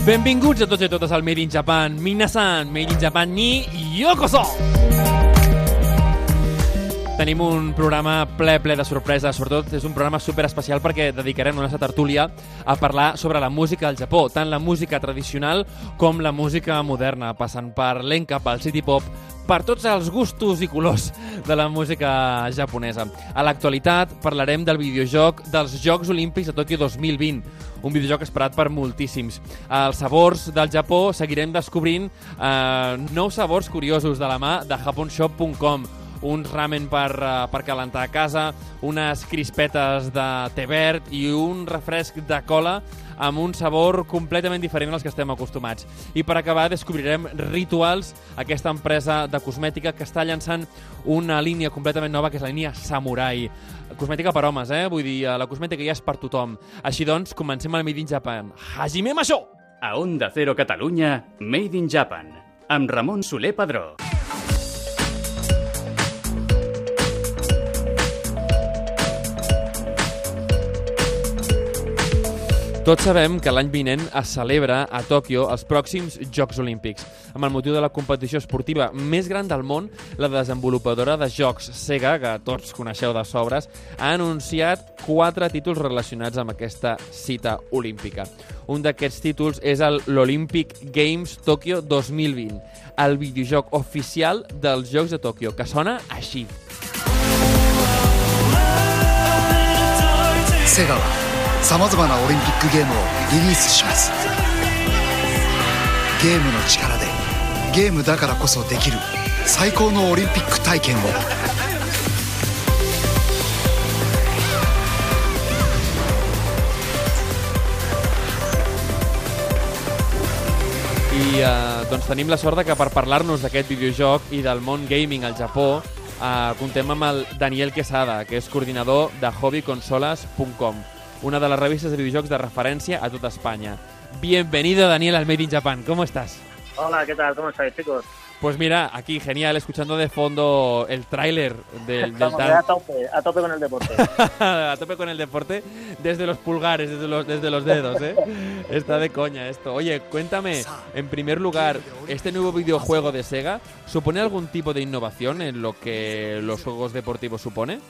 Benvinguts a tots i totes al Made in Japan. Minasan, Made in Japan ni yokoso! Tenim un programa ple, ple de sorpreses. Sobretot és un programa super especial perquè dedicarem una nostra tertúlia a parlar sobre la música al Japó, tant la música tradicional com la música moderna, passant per l'enca, pel city pop, per tots els gustos i colors de la música japonesa. A l'actualitat parlarem del videojoc dels Jocs Olímpics de Tòquio 2020, un videojoc esperat per moltíssims. Als sabors del Japó seguirem descobrint eh, nous sabors curiosos de la mà de japonshop.com uns ramen per, uh, per calentar a casa, unes crispetes de té verd i un refresc de cola amb un sabor completament diferent als que estem acostumats. I per acabar descobrirem Rituals, aquesta empresa de cosmètica que està llançant una línia completament nova, que és la línia Samurai. Cosmètica per homes, eh? Vull dir, la cosmètica ja és per tothom. Així doncs, comencem el Made in Japan. Hajime Masho! A Onda Cero Catalunya, Made in Japan, amb Ramon Soler Padró. Tots sabem que l'any vinent es celebra a Tòquio els pròxims Jocs Olímpics. Amb el motiu de la competició esportiva més gran del món, la desenvolupadora de jocs Sega, que tots coneixeu de sobres, ha anunciat quatre títols relacionats amb aquesta cita olímpica. Un d'aquests títols és l'Olympic Games Tòquio 2020, el videojoc oficial dels Jocs de Tòquio, que sona així. Sega さまざまなオリンピックゲームをリリースしますゲームの力でゲームだからこそできる最高のオリンピック体験をI eh, doncs tenim la sort de que per parlar-nos d'aquest videojoc i del món gaming al Japó eh, contem amb el Daniel Quesada, que és coordinador de hobbyconsolas.com, una de les revistes de videojocs de referència a tota Espanya. Bienvenido, Daniel, al Made in Japan. ¿Cómo estás? Hola, ¿qué tal? ¿Cómo estáis, chicos? Pues mira, aquí genial, escuchando de fondo el tráiler del, del ya a tope, a tope con el deporte. a tope con el deporte desde los pulgares, desde los, desde los dedos, ¿eh? Está de coña esto. Oye, cuéntame, en primer lugar, ¿este nuevo videojuego de Sega supone algún tipo de innovación en lo que los juegos deportivos supone?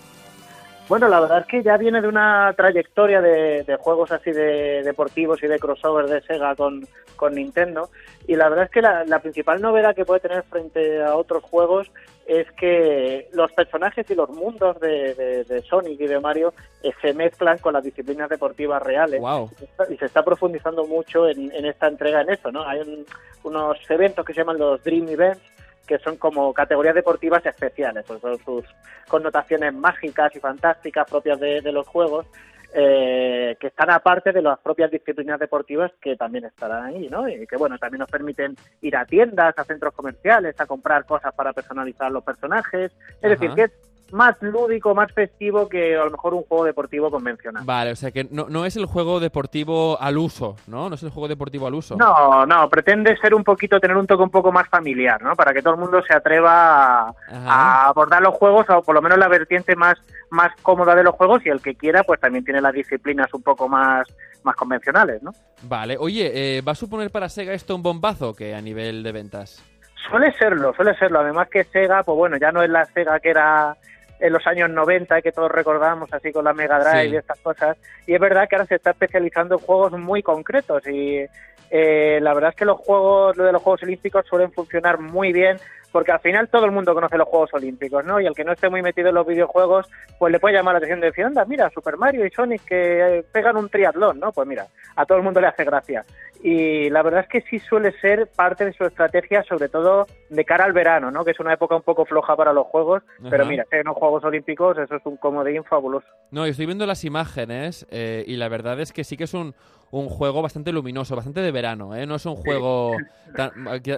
Bueno, la verdad es que ya viene de una trayectoria de, de juegos así de deportivos y de crossover de Sega con, con Nintendo. Y la verdad es que la, la principal novedad que puede tener frente a otros juegos es que los personajes y los mundos de, de- de Sonic y de Mario eh, se mezclan con las disciplinas deportivas reales. Wow. y se está profundizando mucho en, en esta entrega en eso, ¿no? Hay un- unos eventos que se llaman los Dream Events, que son como categorías deportivas especiales, pues con sus connotaciones mágicas y fantásticas propias de, de los juegos, eh, que están aparte de las propias disciplinas deportivas que también estarán ahí, ¿no? Y que, bueno, también nos permiten ir a tiendas, a centros comerciales, a comprar cosas para personalizar los personajes. Es Ajá. decir, que más lúdico, más festivo que a lo mejor un juego deportivo convencional. Vale, o sea que no, no es el juego deportivo al uso, ¿no? No es el juego deportivo al uso. No, no, pretende ser un poquito, tener un toque un poco más familiar, ¿no? Para que todo el mundo se atreva a, abordar los juegos, o por lo menos la vertiente más, más cómoda de los juegos, y el que quiera, pues también tiene las disciplinas un poco más, más convencionales, ¿no? Vale, oye, eh, ¿va a suponer para Sega esto un bombazo que a nivel de ventas? Suele serlo, suele serlo. Además que Sega, pues bueno, ya no es la Sega que era en los años 90 que todos recordamos así con la Mega Drive Sí. y estas cosas. Y es verdad que ahora se está especializando en juegos muy concretos y eh, la verdad es que los juegos, lo de los Juegos Olímpicos suelen funcionar muy bien porque al final todo el mundo conoce los Juegos Olímpicos, ¿no? Y el que no esté muy metido en los videojuegos, pues le puede llamar la atención de decir, anda, mira, Super Mario y Sonic que eh, pegan un triatlón, ¿no? Pues mira, a todo el mundo le hace gracia. Y la verdad es que sí suele ser parte de su estrategia, sobre todo de cara al verano, ¿no? Que es una época un poco floja para los juegos, pero mira, en los Juegos Olímpicos eso es un comodín fabuloso. No, yo estoy viendo las imágenes eh, y la verdad es que sí que es un, un juego bastante luminoso, bastante de verano, ¿eh? No es un juego tan,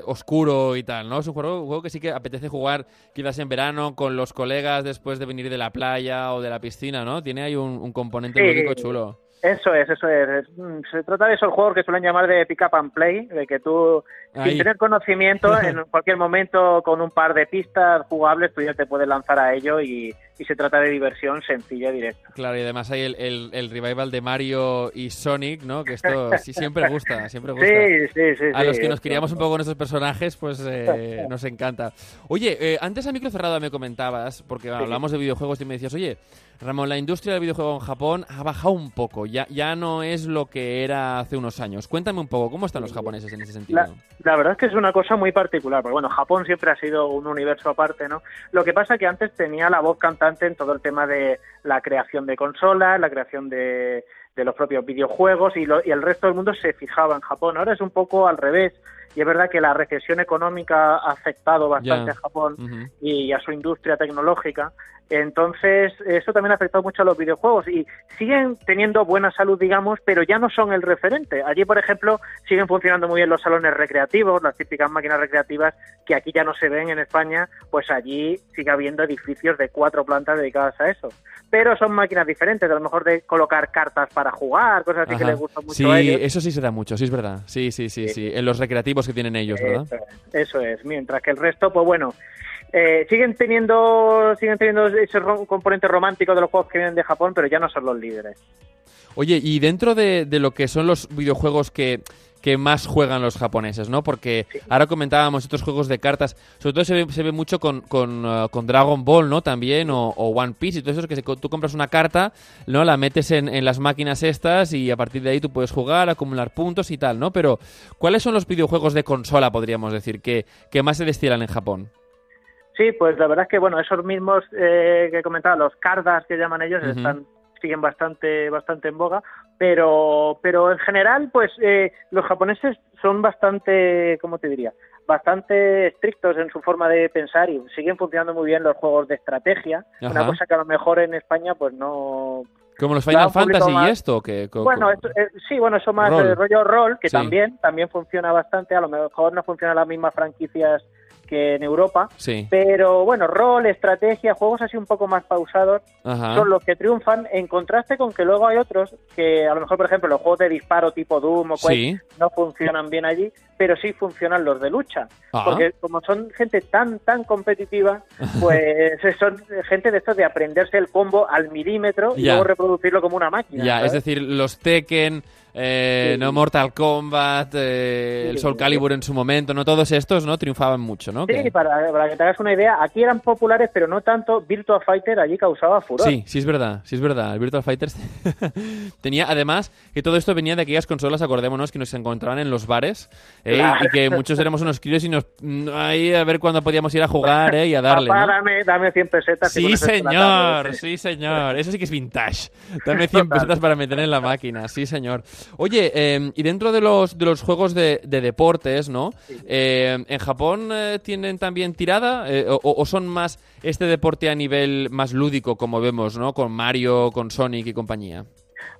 oscuro y tal, ¿no? Es un juego, un juego que sí que apetece jugar quizás en verano con los colegas después de venir de la playa o de la piscina, ¿no? Tiene ahí un, un componente Sí. lúdico chulo. Eso es, eso es. Mm, Se trata de esos juegos que suelen llamar de pick up and play, de que tú, Ahí. sin tener conocimiento, en cualquier momento, con un par de pistas jugables, tú ya te puedes lanzar a ello y, y se trata de diversión sencilla y directa. Claro, y además hay el, el, el revival de Mario y Sonic, ¿no? Que esto sí siempre gusta, siempre gusta. Sí, sí, sí. A los que nos criamos un poco con estos personajes, pues eh, nos encanta. Oye, eh, antes a micro cerrado me comentabas, porque hablamos de videojuegos y me decías, oye, Ramón, la industria del videojuego en Japón ha bajado un poco, ya, ya no es lo que era hace unos años. Cuéntame un poco, ¿cómo están los japoneses en ese sentido? La, la verdad es que es una cosa muy particular, porque bueno, Japón siempre ha sido un universo aparte, ¿no? Lo que pasa que antes tenía la voz cantante en todo el tema de la creación de consolas, la creación de, de los propios videojuegos y, lo- y el resto del mundo se fijaba en Japón. Ahora es un poco al revés. Y es verdad que la recesión económica ha afectado bastante a Japón y a su industria tecnológica. Entonces, eso también ha afectado mucho a los videojuegos y siguen teniendo buena salud, digamos, pero ya no son el referente. Allí, por ejemplo, siguen funcionando muy bien los salones recreativos, las típicas máquinas recreativas que aquí ya no se ven en España, pues allí sigue habiendo edificios de cuatro plantas dedicadas a eso. Pero son máquinas diferentes, a lo mejor de colocar cartas para jugar, cosas así que les gustan mucho Sí, a ellos. eso sí se da mucho, sí es verdad. Sí, sí, sí, sí. En los recreativos que tienen ellos, ¿verdad? Eso es, eso es. Mientras que el resto, pues bueno, eh, siguen teniendo siguen teniendo ese ro- componente romántico de los juegos que vienen de Japón, pero ya no son los líderes. Oye, y dentro de, de lo que son los videojuegos que, que más juegan los japoneses, ¿no? Porque ahora comentábamos estos juegos de cartas, sobre todo se ve, se ve mucho con, con, uh, con Dragon Ball, ¿no? También, o, o One Piece y todo eso, que se- tú compras una carta, ¿no? La metes en, en las máquinas estas y a partir de ahí tú puedes jugar, acumular puntos y tal, ¿no? Pero, ¿cuáles son los videojuegos de consola, podríamos decir, que, que más se destilan en Japón? Sí, pues la verdad es que bueno, esos mismos eh, que comentaba, los cardas que llaman ellos, están siguen bastante bastante en boga, pero pero en general, pues eh, los japoneses son bastante, ¿cómo te diría? Bastante estrictos en su forma de pensar y siguen funcionando muy bien los juegos de estrategia, Ajá. una cosa que a lo mejor en España pues no Como los Final Fantasy y esto, que... Bueno, eh, sí, bueno, eso más de rollo rol, que Sí. también también funciona bastante. A lo mejor no funcionan las mismas franquicias que en Europa, Sí, pero bueno, rol, estrategia, juegos así un poco más pausados ajá. son los que triunfan. En contraste con que luego hay otros que a lo mejor, por ejemplo, los juegos de disparo tipo Doom o Quake Sí. no funcionan bien allí, pero sí funcionan los de lucha, porque como son gente tan tan competitiva, pues son gente de estos de aprenderse el combo al milímetro y Ya. luego reproducirlo como una máquina. Ya, es decir, los Tekken, eh, Sí. no Mortal Kombat, eh, el. Soul Calibur en su momento, no todos estos, ¿no? Triunfaban mucho, ¿no? Sí, Que- para, para que te hagas una idea, aquí eran populares, pero no tanto. Virtua Fighter allí causaba furor. Sí, sí es verdad, sí es verdad. El Virtual Fighters tenía, además, que todo esto venía de aquellas consolas, acordémonos, que nos encontraban en los bares eh, Claro. y que muchos éramos unos críos y nos mm, ahí a ver cuándo podíamos ir a jugar eh, y a darle, Papá, ¿no? dame, dame 100 pesetas. Sí, señor, tarde. sí, señor. Eso sí que es vintage. Dame 100 Total. pesetas para meter en la máquina, sí, señor. Oye, eh, y dentro de los, de los juegos de, de deportes, ¿no? Eh, ¿En Japón eh, tienen también tirada? Eh, o, o son más este deporte a nivel más lúdico, como vemos, ¿no? Con Mario, con Sonic y compañía.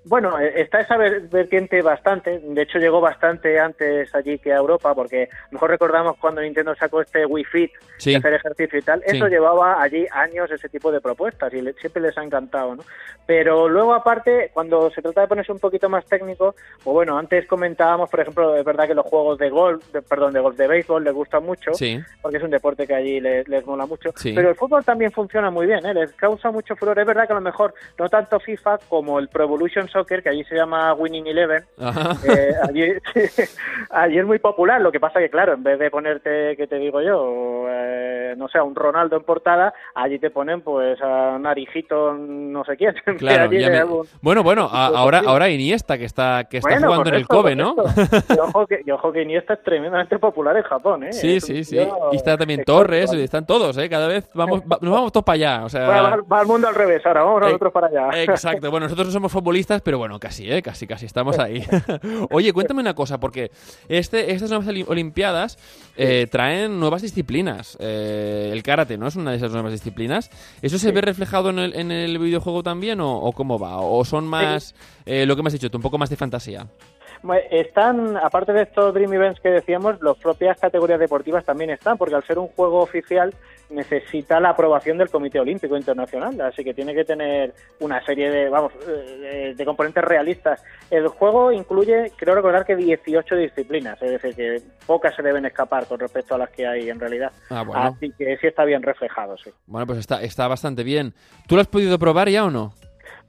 Bueno, eh, está esa ver- vertiente bastante. De hecho, llegó bastante antes allí que a Europa, porque mejor recordamos cuando Nintendo sacó este Wii Fit Sí. de hacer ejercicio y tal. Sí. Eso llevaba allí años ese tipo de propuestas y le- siempre les ha encantado, ¿no? Pero luego, aparte, cuando se trata de ponerse un poquito más técnico, pues bueno, antes comentábamos, por ejemplo, es verdad que los juegos de golf, de- perdón, de golf de béisbol les gustan mucho. Sí. porque es un deporte que allí les, les mola mucho. Sí. Pero el fútbol también funciona muy bien, ¿eh? les causa mucho furor. Es verdad que a lo mejor no tanto FIFA como el Pro Evolution Soccer, que allí se llama Winning Eleven. Eh, allí, allí es muy popular. Lo que pasa que, claro, en vez de ponerte, ¿qué te digo yo? Eh, no sé, a un Ronaldo en portada, allí te ponen pues a Narijito, no sé quién. que Claro, allí me- un- Bueno, bueno, a- ahora, ahora Iniesta, que está, que está Bueno, jugando en el correcto, Kobe, ¿no? Y ojo, que, y ojo que Iniesta es tremendamente popular en Japón, ¿eh? Sí, Es sí, sí. Y está también Torres, ¿vale? están todos, ¿eh? Cada vez vamos, va- nos vamos todos para allá. O sea, Va, va- va al mundo al revés ahora, vamos Eh, nosotros para allá. Exacto, bueno, nosotros no somos futbolistas, pero bueno, casi, ¿eh? Casi, casi estamos ahí. Oye, cuéntame una cosa, porque este, estas nuevas oli- Olimpiadas eh, traen nuevas disciplinas. Eh, el karate, ¿no? Es una de esas nuevas disciplinas. ¿Eso se ve reflejado en el, en el videojuego también o, o cómo va? ¿O son más, eh, lo que me has dicho tú, un poco más de fantasía? Están, aparte de estos Dream Events que decíamos, las propias categorías deportivas también están, porque al ser un juego oficial necesita la aprobación del Comité Olímpico Internacional, así que tiene que tener una serie de, vamos, eh, de, de componentes realistas. El juego incluye, creo recordar que 18 disciplinas, es decir, que pocas se deben escapar con respecto a las que hay en realidad. Ah, bueno. Así que sí está bien reflejado, sí. Bueno, pues está, está bastante bien. ¿Tú lo has podido probar ya o no?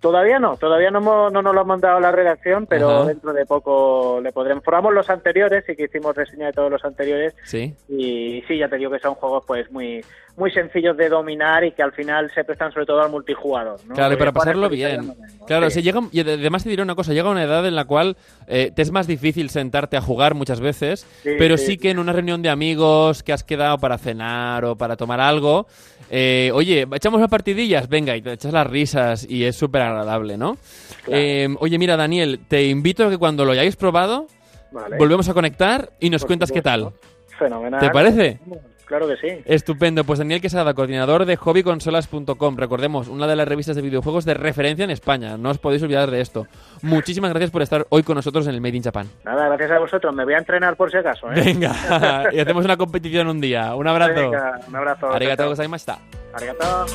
Todavía no, todavía no, hemos- no nos lo han mandado la redacción, pero Ajá. dentro de poco le podremos. Probamos los anteriores y que hicimos reseña de todos los anteriores Sí. y sí, ya te digo que son juegos pues muy muy sencillos de dominar y que al final se prestan sobre todo al multijugador. ¿no? Claro, y para pasarlo bien. no. Claro, Sí. si llega, y además te diré una cosa, llega una edad en la cual eh, te es más difícil sentarte a jugar muchas veces, Sí, pero sí. que en una reunión de amigos que has quedado para cenar o para tomar algo, eh, oye, echamos unas partidillas, venga, y te echas las risas y es súper agradable, ¿no? Claro. Eh, oye, mira, Daniel, te invito a que cuando lo hayáis probado, Vale. volvemos a conectar y nos Por cuentas qué tal. Fenomenal. ¿Te parece? Claro que sí. Estupendo, pues Daniel Quesada, coordinador de hobbyconsolas.com, recordemos, una de las revistas de videojuegos de referencia en España, no os podéis olvidar de esto. Muchísimas gracias por estar hoy con nosotros en el Made in Japan. Nada, gracias a vosotros. Me voy a entrenar por si acaso. ¿eh? Venga, y hacemos una competición un día. Un abrazo. Venga, un abrazo. Chao. gozaimashita. Arigato.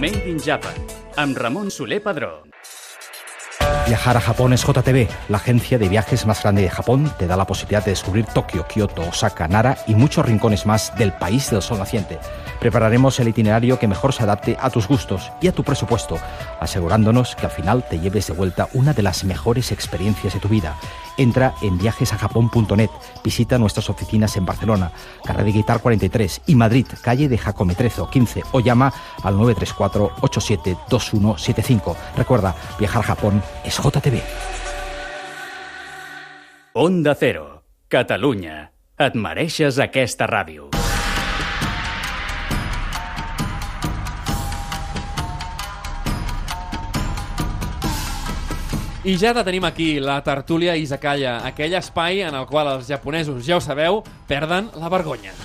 Made in Japan, amb Ramon Soler Padró. Viajar a Japón es JTB, la agencia de viajes más grande de Japón. Te da la posibilidad de descubrir Tokio, Kioto, Osaka, Nara y muchos rincones más del país del sol naciente. Prepararemos el itinerario que mejor se adapte a tus gustos y a tu presupuesto, asegurándonos que al final te lleves de vuelta una de las mejores experiencias de tu vida. Entra en viajesajapón.net, visita nuestras oficinas en Barcelona, Carrera de Guitar 43 y Madrid, calle de Jacometrezo 15 o llama al 934 87 2175. Recuerda, viajar a Japón es JTB. Onda Cero, Catalunya. Et mereixes aquesta ràdio. I ja la tenim aquí, la tertúlia Izakaya, aquell espai en el qual els japonesos, ja ho sabeu, perden la vergonya.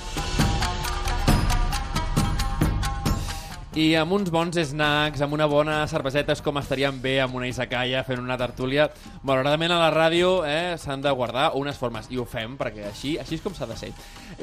I amb uns bons snacks, amb una bona cerveseta, és com estaríem bé amb una Izakaya fent una tertúlia. Malauradament a la ràdio eh, s'han de guardar unes formes, i ho fem, perquè així, així és com s'ha de ser.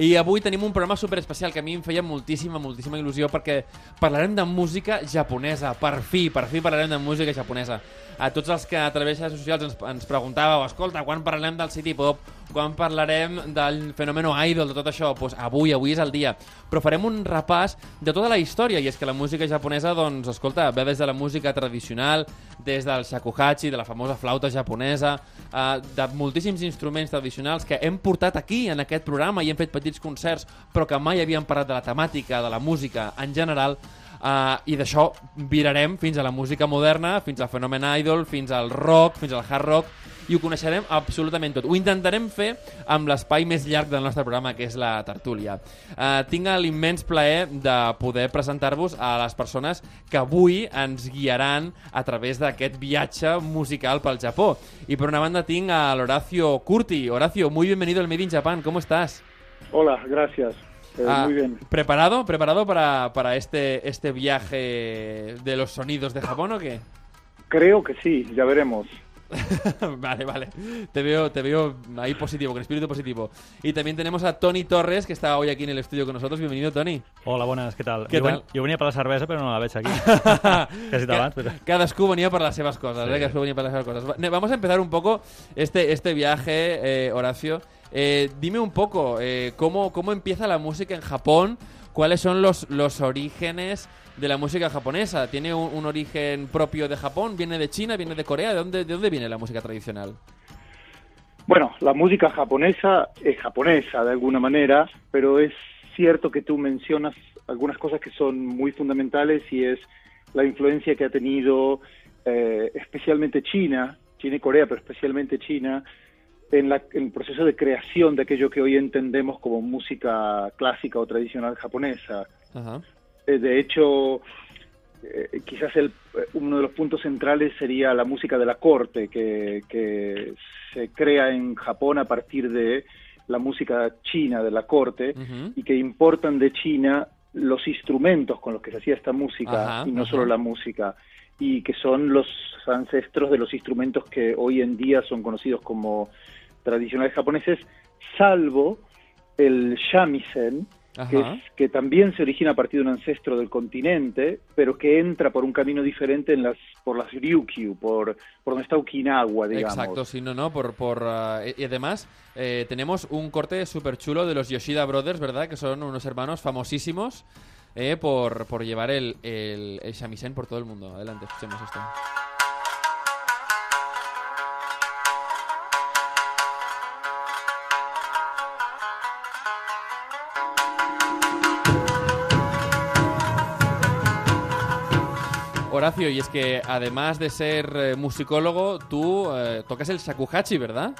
I avui tenim un programa super especial que a mi em feia moltíssima, moltíssima il·lusió, perquè parlarem de música japonesa. Per fi, per fi parlarem de música japonesa. A tots els que a través de les socials ens, ens preguntàveu, escolta, quan parlarem del City Pop? Quan parlarem del fenomeno idol, de tot això? Pues avui, avui és el dia. Però farem un repàs de tota la història, i és que la música japonesa, doncs, escolta, ve des de la música tradicional, des del shakuhachi, de la famosa flauta japonesa, eh, de moltíssims instruments tradicionals que hem portat aquí, en aquest programa, i hem fet petits concerts, però que mai havíem parlat de la temàtica, de la música en general, Uh, i d'això virarem fins a la música moderna, fins al fenomen idol, fins al rock, fins al hard rock, i ho coneixerem absolutament tot. Ho intentarem fer amb l'espai més llarg del nostre programa, que és la tertúlia. Uh, tinc l'immens plaer de poder presentar-vos a les persones que avui ens guiaran a través d'aquest viatge musical pel Japó. I per una banda tinc a l'Horacio Curti. Horacio, muy bienvenido al Made in Japan, ¿cómo estás? Hola, gracias. Eh, Ah, muy bien. ¿Preparado? ¿Preparado para, para este, este viaje de los sonidos de Japón o qué? Creo que sí, ya veremos. vale, vale. Te veo, te veo ahí positivo, con espíritu positivo. Y también tenemos a Tony Torres, que está hoy aquí en el estudio con nosotros. Bienvenido, Tony. Hola, bones, què tal? Què jo, tal? ven- jo venia per la cervesa, però no la veig aquí. Quasi abans, però... Cadascú venía por las sebas cosas, Sí. ¿eh? Cadascú venía por las sebas cosas. Va- Vamos a empezar un poco este, este viaje, eh, Horacio. Eh, dime un poco, eh, ¿cómo, ¿cómo empieza la música en Japón? ¿Cuáles son los, los orígenes de la música japonesa? ¿Tiene un, origen propio de Japón? ¿Viene de China? ¿Viene de Corea? ¿De dónde, de dónde viene la música tradicional? Bueno, la música japonesa es japonesa de alguna manera, pero es cierto que tú mencionas algunas cosas que son muy fundamentales y es la influencia que ha tenido eh, especialmente China, China y Corea, pero especialmente China, en, la- en el proceso de creación de aquello que hoy entendemos como música clásica o tradicional japonesa. Ajá. Eh, de hecho, eh, quizás el, eh, uno de los puntos centrales sería la música de la corte, que, que se crea en Japón a partir de la música china de la corte y que importan de China los instrumentos con los que se hacía esta música Ajá, y no ajá. solo la música. Y que son los ancestros de los instrumentos que hoy en día son conocidos como tradicionales japoneses, salvo el shamisen, que, es- que también se origina a partir de un ancestro del continente, pero que entra por un camino diferente en las, por las Ryukyu, por, por donde está Okinawa, digamos. Exacto, sí, no, no, por, por, y y además eh, tenemos un corte súper chulo de los Yoshida Brothers, ¿verdad? Que son unos hermanos famosísimos eh, por, por llevar el, el, el shamisen por todo el mundo. Adelante, escuchemos esto. Horacio, y es que además de ser eh, musicólogo, tú eh, tocas el shakuhachi, ¿verdad?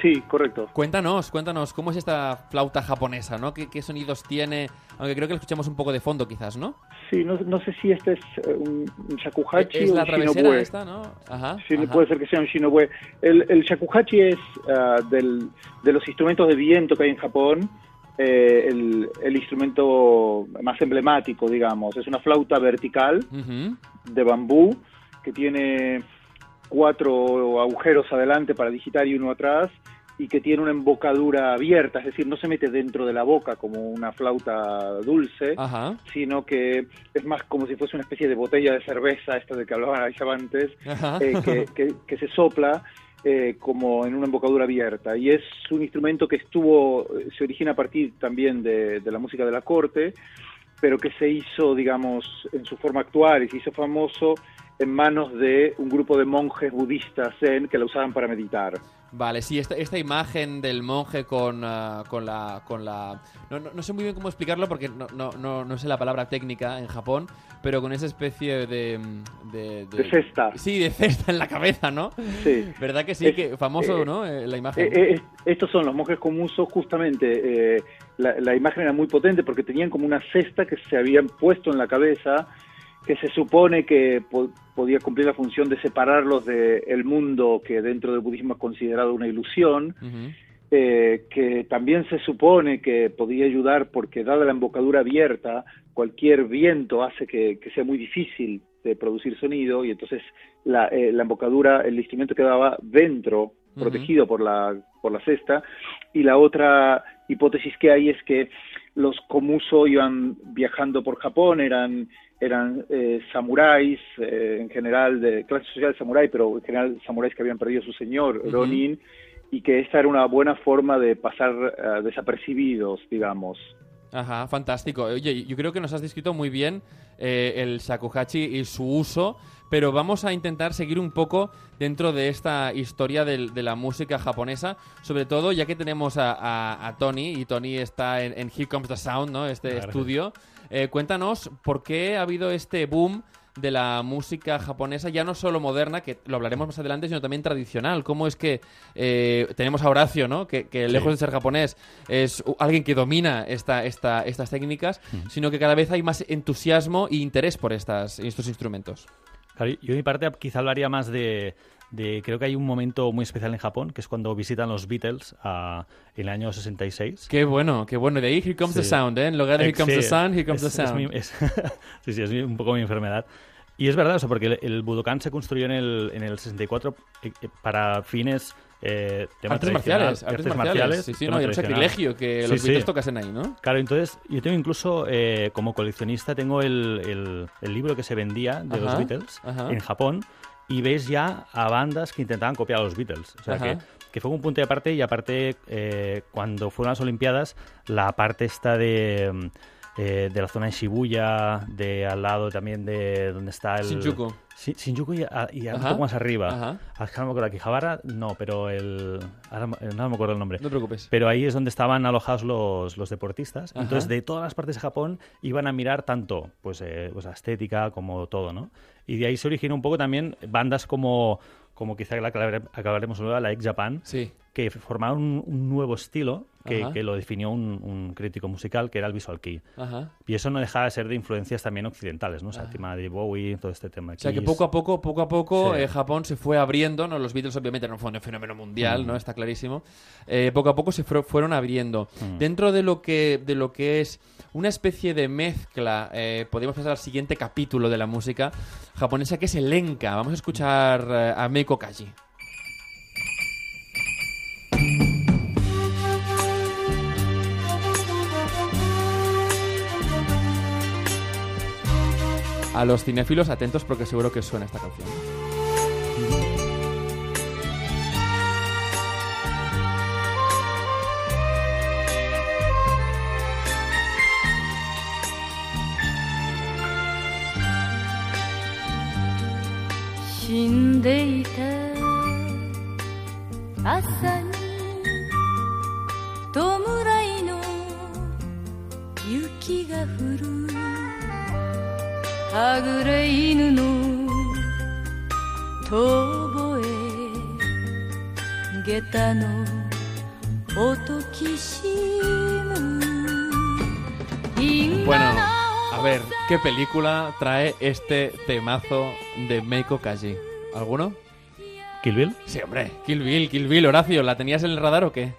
Sí, correcto. Cuéntanos, cuéntanos, ¿cómo es esta flauta japonesa, no? ¿Qué, qué sonidos tiene? Aunque creo que lo escuchamos un poco de fondo, quizás, ¿no? Sí, no, no sé si este es eh, un, shakuhachi es o la un shinobue. esta, ¿no? Ajá. Sí, ajá. puede ser que sea un shinobue. El, el shakuhachi es ah, del, de los instrumentos de viento que hay en Japón, eh, el, el instrumento más emblemático, digamos. Es una flauta vertical Ujú. de bambú que tiene cuatro agujeros adelante para digitar y uno atrás y que tiene una embocadura abierta, es decir, no se mete dentro de la boca como una flauta dulce, Ajá. sino que es más como si fuese una especie de botella de cerveza, esta de que hablaban antes, eh, que, que- que se sopla eh, como en una embocadura abierta. Y es un instrumento que estuvo, se origina a partir también de, de la música de la corte, pero que se hizo, digamos, en su forma actual y se hizo famoso en manos de un grupo de monjes budistas zen que la usaban para meditar. Vale, sí, esta, esta imagen del monje con, ah, con la... Con la no, no, no sé muy bien cómo explicarlo porque no, no, no, sé la palabra técnica en Japón, pero con esa especie de... De, De cesta. Sí, de cesta en la cabeza, ¿no? Sí. ¿Verdad que sí? Es- que famoso, eh, ¿no? Eh, la imagen. Eh, eh, estos son los monjes comusos, justamente. la, la imagen era muy potente porque tenían como una cesta que se habían puesto en la cabeza, que se supone que po- podía cumplir la función de separarlos del mundo que dentro del budismo es considerado una ilusión. Eh, que también se supone que podía ayudar porque dada la embocadura abierta, cualquier viento hace que, que sea muy difícil de producir sonido y entonces la, eh, la embocadura, el instrumento quedaba dentro, protegido por la, por la cesta, y la otra hipótesis que hay es que los komuso iban viajando por Japón, eran eran eh, samuráis, eh, en general de clase social samurái, pero en general samuráis que habían perdido a su señor. Ronin, y que esta era una buena forma de pasar eh, desapercibidos, digamos. Ajá, fantástico. Oye, yo creo que nos has descrito muy bien eh, el shakuhachi y su uso, pero vamos a intentar seguir un poco dentro de esta historia de, la música japonesa, sobre todo ya que tenemos a, a- a Tony, y Tony está en, en Here Comes the Sound, ¿no? Este Claro. estudio. Eh, cuéntanos por qué ha habido este boom de la música japonesa, ya no solo moderna, que lo hablaremos más adelante, sino también tradicional. ¿Cómo es que eh, tenemos a Horacio, ¿no? que, que lejos de ser japonés es alguien que domina esta, esta, estas técnicas, sino que cada vez hay más entusiasmo e interés por estas, estos instrumentos? Claro, yo de mi parte quizá hablaría más de, de- Creo que hay un momento muy especial en Japón, que es cuando visitan los Beatles ah, en el año 66. Qué bueno, qué bueno. De ahí Here Comes the Sí. Sound, ¿eh? En lugar de Here Comes the sí, Sun, Here Comes es- the es Sound. mi- es- sí, sí, es un poco mi enfermedad. Y es verdad, o sea, porque el, el Budokan se construyó en el, en el 64 eh, eh, para fines... Eh, Artes marciales, artes marciales. Sí, sí, tema no, un sacrilegio que Sí, los sí. Beatles tocasen ahí, ¿no? Claro, entonces yo tengo incluso, eh, como coleccionista, tengo el, el- el libro que se vendía de los Ajá, Beatles ajá. en Japón y ves ya a bandas que intentaban copiar a los Beatles. O sea, Ajá. que, que fue un punto de aparte y aparte eh, cuando fueron las Olimpiadas, la parte esta de, eh, de la zona de Shibuya, de al lado también de donde está el... Shinjuku. Sí, Shinjuku y, a- y a- un poco más arriba. ajá. No me acuerdo, Akihabara no, pero el... ahora no me acuerdo el nombre. No te preocupes. Pero ahí es donde estaban alojados los, los deportistas. Ajá. Entonces, de todas las partes de Japón iban a mirar tanto pues, eh, pues estética como todo, ¿no? Y de ahí se originó un poco también bandas como, como quizá la acabaremos luego, la X Japan, Sí. que formaron un, un nuevo estilo que, que lo definió un, un crítico musical, que era el visual kei. Ajá. Y eso no dejaba de ser de influencias también occidentales, ¿no? O sea, el tema de Bowie, todo este tema. O sea que Kiss. poco a poco, poco a poco, Sí. eh, Japón se fue abriendo, ¿no? Los Beatles obviamente no fue un fenómeno mundial, ¿no? Está clarísimo. Eh, poco a poco se fue- fueron abriendo. Dentro de lo que de lo que es una especie de mezcla, eh, podemos pasar al siguiente capítulo de la música japonesa que es el enka. Vamos a escuchar eh, a Meiko Kaji. A los cinéfilos atentos porque seguro que suena esta canción.「死ん はぐれ犬の遠吠え下駄の音きしむ」「 Bueno, a ver, ¿qué película trae este temazo de Meiko Kaji? ¿Alguno? ¿Kill Bill? Sí, hombre, Kill Bill, Kill Bill, Horacio, ¿la tenías en el radar o qué?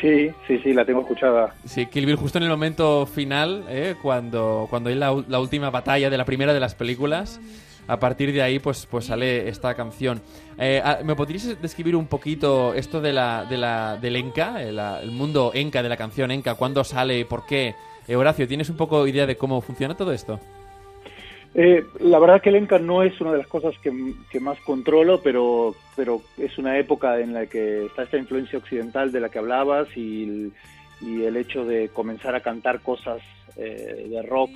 Sí, sí, sí, la tengo escuchada. Sí, Kill Bill justo en el momento final, ¿eh? cuando, cuando hay la, la última batalla de la primera de las películas. A partir de ahí, pues, pues sale esta canción. Eh, ah, ¿Me podrías describir un poquito esto de la, de la, del Enka, el, el mundo Enka de la canción Enka? ¿Cuándo sale? ¿Por qué? Eh, Horacio, ¿tienes un poco idea de cómo funciona todo esto? Eh, la verdad que el Enka no es una de las cosas que, que más controlo, pero, pero es una época en la que está esta influencia occidental de la que hablabas y el, y el hecho de comenzar a cantar cosas eh, de rock,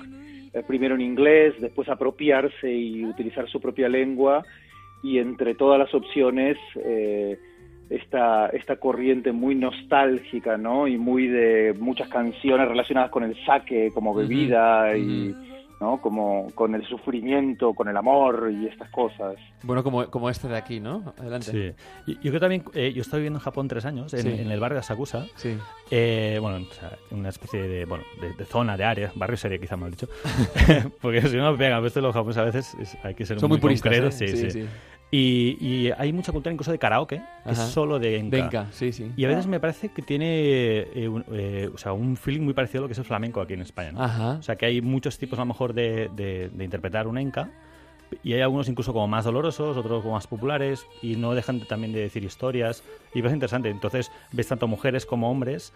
eh, primero en inglés, después apropiarse y utilizar su propia lengua y entre todas las opciones eh, esta, esta corriente muy nostálgica, ¿no? Y muy de muchas canciones relacionadas con el sake como bebida y... ¿no? Como con el sufrimiento, con el amor y estas cosas. Bueno, como, como este de aquí, ¿no? Adelante. Sí. Yo, creo también, eh, yo estoy viviendo en Japón tres años, en, Sí. en el barrio de Asakusa. Sí. Eh, bueno, o sea, una especie de, bueno, de, de zona, de área, barrio sería quizá mal dicho. Porque si no pero esto los japoneses a veces es- hay que ser Son muy puristas, concretos, ¿eh? sí, Sí, sí. Y, y hay mucha cultura incluso de karaoke, que es solo de enka. Venga, sí, sí. Y a veces me parece que tiene eh, un, eh, o sea, un feeling muy parecido a lo que es el flamenco aquí en España. ¿no? Ajá. O sea, que hay muchos tipos a lo mejor de, de- de interpretar un enka y hay algunos incluso como más dolorosos, otros como más populares y no dejan de- también de decir historias y es interesante. Entonces ves tanto mujeres como hombres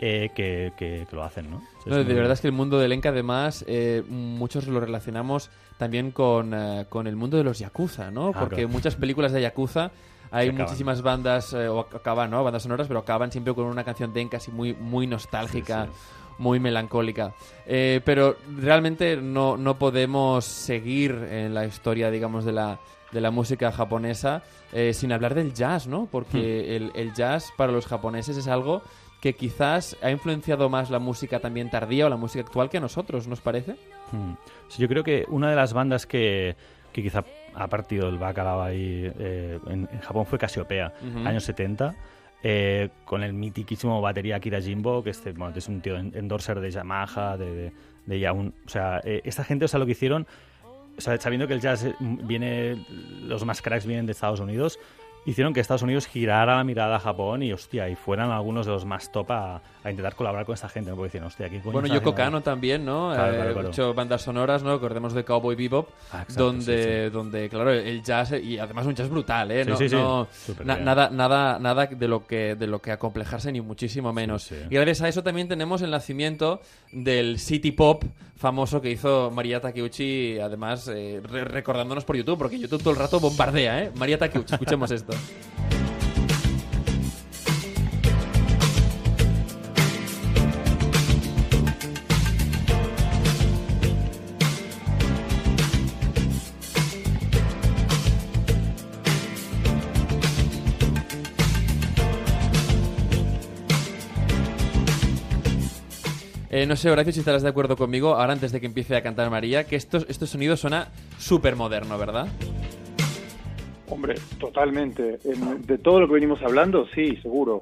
eh, que, que- que lo hacen, ¿no? De muy- verdad es que el mundo del Enka, además, eh, muchos lo relacionamos también con, eh, con el mundo de los Yakuza, ¿no? Porque muchas películas de Yakuza hay muchísimas bandas, eh, o acaban, ¿no? Bandas sonoras, pero acaban siempre con una canción de Enka así muy, muy nostálgica. Sí, Muy melancólica. Eh, pero realmente no, no podemos seguir en la historia, digamos, de la, de la música japonesa eh, sin hablar del jazz, ¿no? Porque el, el jazz para los japoneses es algo que quizás ha influenciado más la música también tardía o la música actual que a nosotros, ¿nos parece? Mm. Sí, yo creo que una de las bandas que, que quizá ha partido el bacalao ahí eh, en, en Japón fue Casiopea, Ujú. años 70, eh, con el mitiquísimo batería Akira Jimbo, que este, bueno, es un tío en- endorser de Yamaha, de, de, de Yaun. O sea, eh, esta gente, o sea, lo que hicieron, o sea, sabiendo que el jazz eh, viene, los más cracks vienen de Estados Unidos, hicieron que Estados Unidos girara la mirada a Japón y, hostia, y fueran algunos de los más top a, a intentar colaborar con esta gente, ¿no? Porque decían, hostia, ¿qué coño Bueno, Yoko? Kano también, ¿no? Claro, Eh, claro, claro. hecho bandas sonoras, ¿no? Recordemos de Cowboy Bebop, Ah, exacto, donde, sí, donde, claro, el jazz, y además un jazz brutal, ¿eh? Sí, no, sí, sí. no- na- nada, nada, nada de lo que de lo que acomplejarse, ni muchísimo menos. Y gracias a eso también tenemos el nacimiento del City Pop famoso que hizo María Takeuchi, además eh, re- recordándonos por YouTube, porque YouTube todo el rato bombardea, ¿eh? María Takeuchi, escuchemos esto. Eh, no sé, Horacio, si estarás de acuerdo conmigo, ahora antes de que empiece a cantar María, que esto, este sonido suena súper moderno, ¿verdad? Hombre, totalmente. En- de todo lo que venimos hablando, sí, seguro.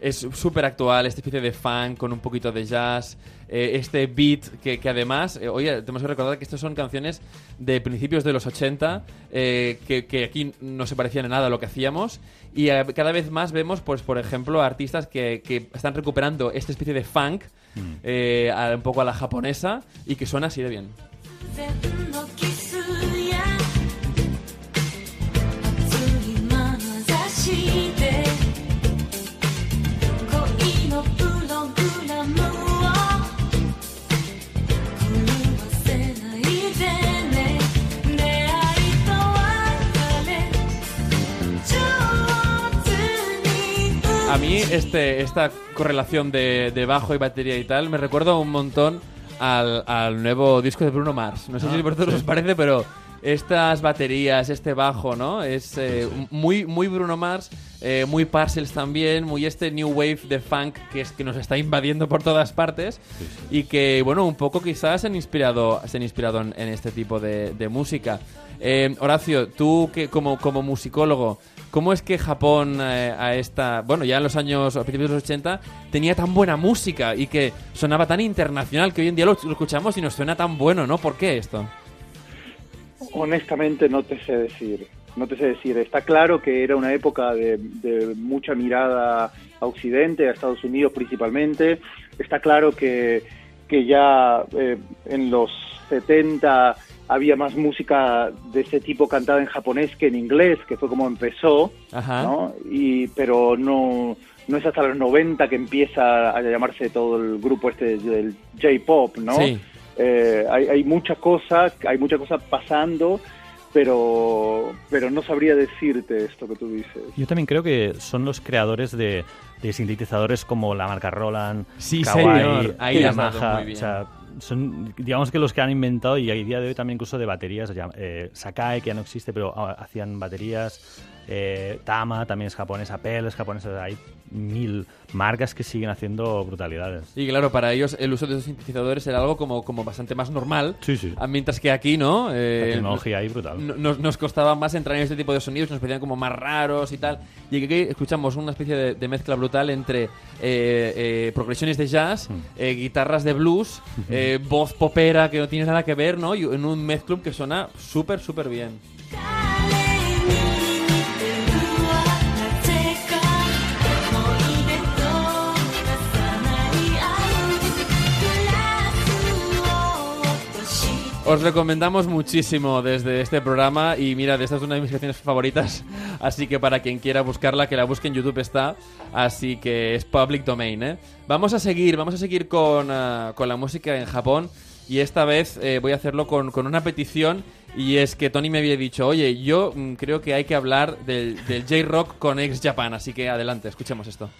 es súper actual, esta especie de funk con un poquito de jazz, eh, este beat que, que además, eh, oye, tenemos que recordar que estas son canciones de principios de los 80, eh, que, que aquí no se parecían en nada a lo que hacíamos, y cada vez más vemos, pues por ejemplo, artistas que, que están recuperando esta especie de funk, eh, a- un poco a la japonesa, y que suena así de bien. A mí este, esta correlación de, de bajo y batería y tal me recuerda un montón al, al nuevo disco de Bruno Mars. No sé si a vosotros os parece, pero estas baterías, este bajo, ¿no? Es eh, muy, muy Bruno Mars, eh, muy Parcels también, muy este new wave de funk que, es, que nos está invadiendo por todas partes y que, bueno, un poco quizás se han inspirado, se han inspirado en, en este tipo de, de música. Eh, Horacio, tú que como, como musicólogo, ¿cómo es que Japón eh, a esta, bueno, ya en los años, a principios de los 80, tenía tan buena música y que sonaba tan internacional que hoy en día lo, escuchamos y nos suena tan bueno, ¿no? ¿Por qué esto? Honestamente no te sé decir, no te sé decir. Está claro que era una época de, de mucha mirada a Occidente, a Estados Unidos principalmente. Está claro que, que ya eh, en los 70 había más música de ese tipo cantada en japonés que en inglés, que fue como empezó, Ajá. ¿no? Y, pero no, no es hasta los 90 que empieza a llamarse todo el grupo este del J-Pop, ¿no? Sí. Eh, hay, hay mucha cosa, hay mucha cosa pasando, pero, pero no sabría decirte esto que tú dices. Yo también creo que son los creadores de, de sintetizadores como la marca Roland, Sí, Kawai, Yamaha. muy bien. O sea, son, digamos que los que han inventado y a día de hoy también incluso de baterías, eh, Sakai, que ya no existe, pero ah, hacían baterías. Eh, Tama también es japonesa, Pel es japonesa. Hay mil marcas que siguen haciendo brutalidades. Y claro, para ellos el uso de esos sintetizadores era algo como, como bastante más normal. Sí, sí. Mientras que aquí, ¿no? La Eh, tecnología ahí brutal. no- nos, nos costaba más entrar en este tipo de sonidos, nos parecían como más raros y tal. Y aquí escuchamos una especie de, de mezcla brutal entre eh, eh, progresiones de jazz, Hmm. eh, guitarras de blues, eh, voz popera que no tiene nada que ver, ¿no? Y en un mezclum que suena súper, súper bien. Os recomendamos muchísimo desde este programa y mira, esta es una de mis canciones favoritas, así que para quien quiera buscarla, que la busque en YouTube está, así que es public domain, ¿eh? Vamos a seguir, vamos a seguir con, ah, con la música en Japón y esta vez eh, voy a hacerlo con, con una petición y es que Tony me había dicho, oye, yo mm, creo que hay que hablar del, del J-Rock con ex Japan, así que adelante, escuchemos esto.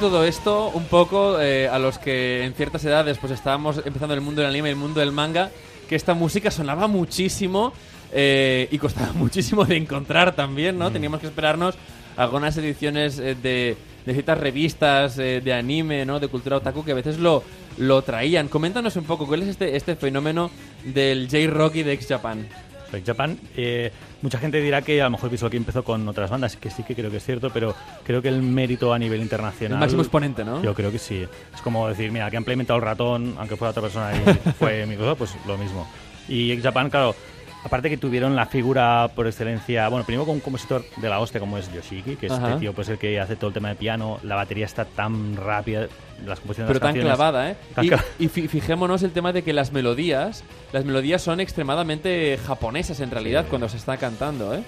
Todo esto un poco eh, a los que en ciertas edades pues estábamos empezando el mundo del anime y el mundo del manga, que esta música sonaba muchísimo eh, y costaba muchísimo de encontrar también, ¿no? Teníamos que esperarnos algunas ediciones eh, de, de ciertas revistas eh, de anime, ¿no? De cultura otaku que a veces lo, lo traían. Coméntanos un poco, ¿cuál es este, este fenómeno del J-Rock y de X-Japan? Like Japan, eh, mucha gente dirá que a lo mejor Visual Kei empezó con otras bandas, que sí que creo que es cierto, pero creo que el mérito a nivel internacional... El máximo exponente, ¿no? Yo creo que sí. Es como decir, mira, que ha implementado el ratón, aunque fuera otra persona y fue Microsoft, pues lo mismo. Y Japan, claro, aparte que tuvieron la figura por excelencia, bueno, primero con un compositor de la hostia como es Yoshiki, que es Ajá. este tío pues el que hace todo el tema de piano, la batería está tan rápida, las composiciones Pero de las tan canciones- clavada, ¿eh? tan Y, cla- y fi- fijémonos el tema de que las melodías, las melodías son extremadamente japonesas en realidad cuando se está cantando, ¿eh?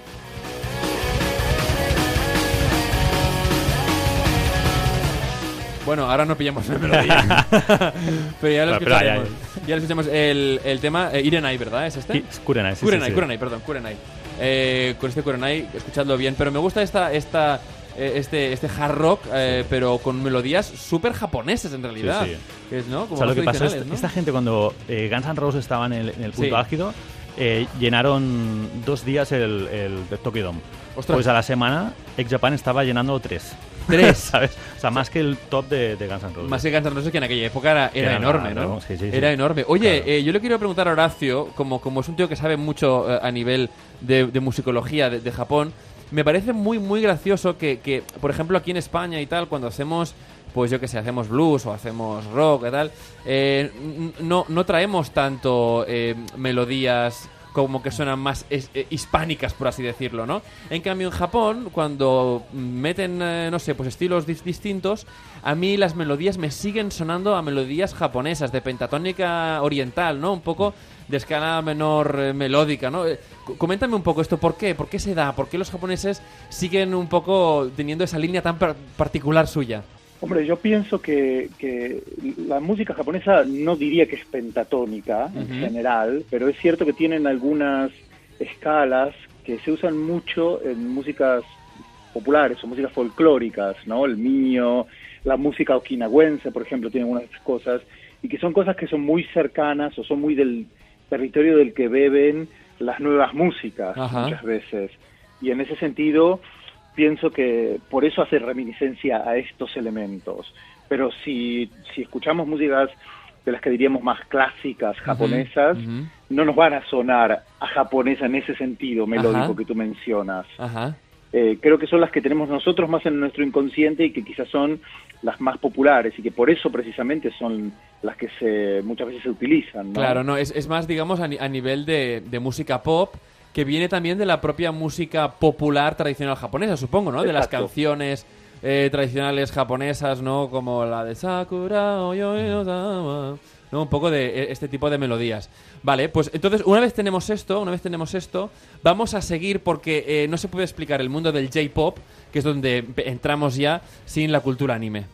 Bueno, ahora no pillamos la melodía. pero ya lo Pero- pero hay- escucharemos. Ya lo escuchamos. El, el tema eh, Irenai, ¿verdad? ¿Es este? Sí, es Kurenai, sí, sí, Kurenai, sí. Kurenai, perdón, Kurenai. Eh, con este Kurenai, escuchadlo bien. Pero me gusta esta, esta, eh, este, este hard rock, eh, pero con melodías súper japonesas en realidad. Sí, sí. Que es, ¿no? Como O sea, lo más que pasó es tradicionales, ¿no? esta gente cuando eh, Guns N' Roses estaban en el, en el punto Sí. álgido, eh, llenaron dos días el, el Tokyo Dome. Ostras. Pues a la semana, Ex Japan estaba llenando tres. Tres. ¿Sabes? O sea, más que el top de, de Guns N' Roses. Más que Guns N' Roses, que en aquella época era, era Era enorme, ¿no? ¿no? Sí, sí, sí. Era enorme. Oye, Claro. eh, yo le quiero preguntar a Horacio, como, como es un tío que sabe mucho eh, a nivel de, de musicología de, de Japón, me parece muy, muy gracioso que, que, por ejemplo, aquí en España y tal, cuando hacemos, pues yo que sé, hacemos blues o hacemos rock y tal, eh, no, no traemos tanto eh, melodías como que suenan más eh, hispánicas, por así decirlo, ¿no? En cambio, en Japón, cuando meten, eh, no sé, pues estilos dis- distintos, a mí las melodías me siguen sonando a melodías japonesas, de pentatónica oriental, ¿no? Un poco de escala menor melódica, ¿no? Coméntame un poco esto, ¿por qué? ¿Por qué se da? ¿Por qué los japoneses siguen un poco teniendo esa línea tan par- particular suya? Hombre, yo pienso que, que la música japonesa no diría que es pentatónica en general, pero es cierto que tienen algunas escalas que se usan mucho en músicas populares o músicas folclóricas, ¿no? El mío, la música okinawense, por ejemplo, tiene algunas de estas cosas, y que son cosas que son muy cercanas o son muy del territorio del que beben las nuevas músicas Ajá. muchas veces. Y en ese sentido, pienso que por eso hace reminiscencia a estos elementos. Pero si, si escuchamos músicas de las que diríamos más clásicas japonesas, ujú. no nos van a sonar a japonesa en ese sentido melódico Ajá. que tú mencionas. Ajá. Eh, creo que son las que tenemos nosotros más en nuestro inconsciente y que quizás son las más populares y que por eso precisamente son las que se muchas veces se utilizan. ¿no? Claro, no, es, es más, digamos, a, ni- a nivel de, de música pop, que viene también de la propia música popular tradicional japonesa, supongo, ¿no? De las canciones eh, tradicionales japonesas, ¿no? Como la de Sakura Oyoyo-sama, ¿no? Un poco de eh, este tipo de melodías. Vale, pues entonces, una vez tenemos esto, una vez tenemos esto, vamos a seguir porque eh, no se puede explicar el mundo del J-pop, que es donde entramos ya, sin la cultura anime.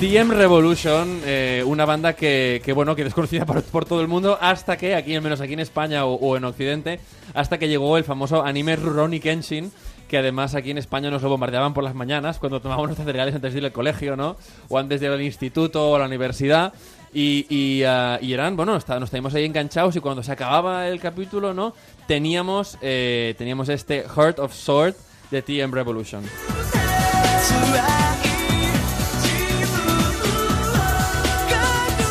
TM Revolution, eh, una banda que, que, bueno, que desconocida por, por todo el mundo hasta que, aquí al menos aquí en España o, o en Occidente, hasta que llegó el famoso anime Rurouni Kenshin, que además aquí en España nos lo bombardeaban por las mañanas cuando tomábamos nuestros cereales antes de ir al colegio, ¿no? O antes de ir al instituto o a la universidad. Y, ah, eran, bueno, nos teníamos ahí enganchados y cuando se acababa el capítulo, ¿no? Teníamos, eh, teníamos este Heart of Sword de TM Revolution.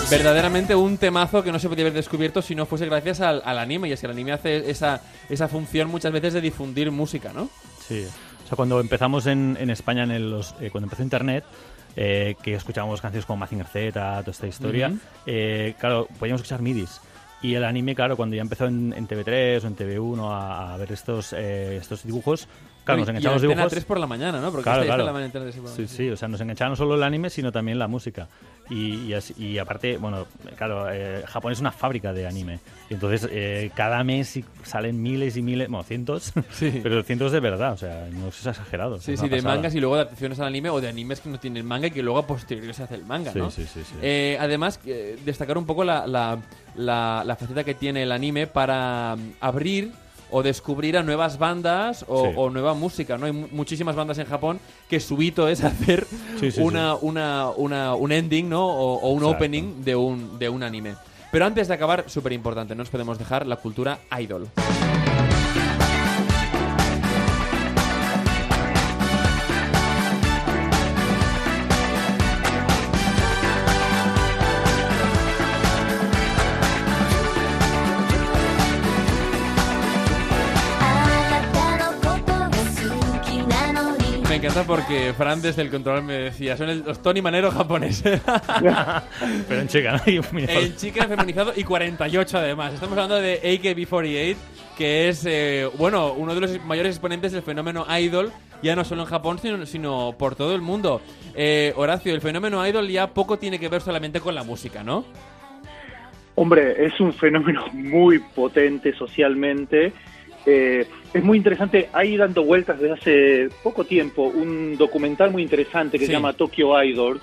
verdaderamente un temazo que no se podía haber descubierto si no fuese gracias al, al anime. Y es que el anime hace esa, esa función muchas veces de difundir música, ¿no? Sí. O sea, cuando empezamos en, en España, en el- los, eh, cuando empezó Internet, eh, que escuchábamos canciones como Mazinger Z, toda esta historia, Ujú. eh, claro, podíamos escuchar midis. Y el anime, claro, cuando ya empezó en, en TV3 o en TV1 a, a ver estos, eh, estos dibujos, claro, nos y, y enganchamos Antena dibujos. 3 por la mañana, ¿no? Porque Claro, claro. la mañana de 3 por la Sí, mañana. sí, o sea, nos enganchaba no solo el anime, sino también la música. Y, y, así- y aparte, bueno, claro, eh, Japón es una fábrica de anime. Y entonces, eh, cada mes salen miles y miles, bueno, cientos, Sí. pero cientos de verdad, o sea, no es exagerado. Sí, es sí, de pasada. mangas y luego adaptaciones al anime o de animes que no tienen manga y que luego a posteriori se hace el manga, Sí, ¿no? sí, sí, sí. Eh, además, eh, destacar un poco la, la, la, la faceta que tiene el anime para mm, abrir o descubrir a nuevas bandas o, Sí. o nueva música, ¿no? Hay mu- muchísimas bandas en Japón que su hito es hacer Sí, sí, una, Una, una- un ending, ¿no? O, o un Exacto. opening de un, de un anime. Pero antes de acabar, súper importante, no nos podemos dejar la cultura idol. Porque Fran desde el control me decía, son el- los Tony Manero japoneses. Pero en chica, ¿no? El chica feminizado y 48 además. Estamos hablando de AKB48, que es, eh, bueno, uno de los mayores exponentes del fenómeno idol ya no solo en Japón, sino, sino por todo el mundo. Eh, Horacio, el fenómeno idol ya poco tiene que ver solamente con la música, ¿no? Hombre, es un fenómeno muy potente socialmente. Eh, es muy interesante, hay dando vueltas desde hace poco tiempo un documental muy interesante que Sí. se llama Tokyo Idols.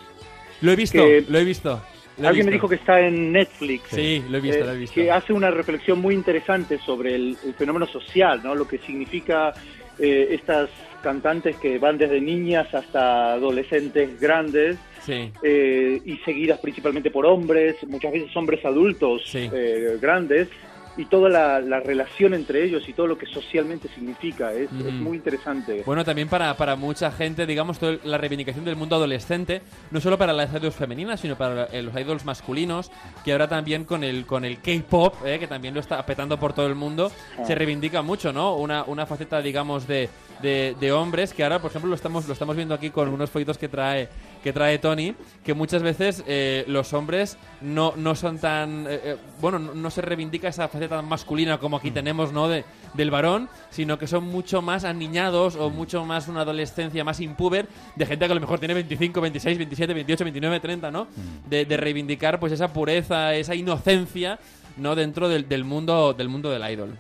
Lo he visto, Que- lo he visto. lo Alguien me dijo que está en Netflix. Sí, lo he visto, eh, lo he visto. Que hace una reflexión muy interesante sobre el, el fenómeno social, ¿no? Lo que significa eh, estas cantantes que van desde niñas hasta adolescentes grandes Sí. eh, y seguidas principalmente por hombres, muchas veces hombres adultos Sí. eh, grandes, y toda la, la relación entre ellos y todo lo que socialmente significa. Es, Ujú. es muy interesante. Bueno, también para, para mucha gente, digamos, toda la reivindicación del mundo adolescente, no solo para las idols femeninas, sino para eh, los idols masculinos, que ahora también con el, con el K-pop, eh, que también lo está petando por todo el mundo, Ah. se reivindica mucho, ¿no? Una, una faceta, digamos, de, de, de hombres, que ahora, por ejemplo, lo estamos, lo estamos viendo aquí con unos folletos que trae, que trae Tony, que muchas veces eh, los hombres no, no son tan... eh, eh, bueno, no, no se reivindica esa faceta tan masculina como aquí tenemos, ¿no? De, del varón, sino que son mucho más aniñados o mucho más una adolescencia más impuber de gente que a lo mejor tiene 25, 26, 27, 28, 29, 30, ¿no? De, de reivindicar pues esa pureza, esa inocencia, ¿no? Dentro del, del mundo del mundo del idol.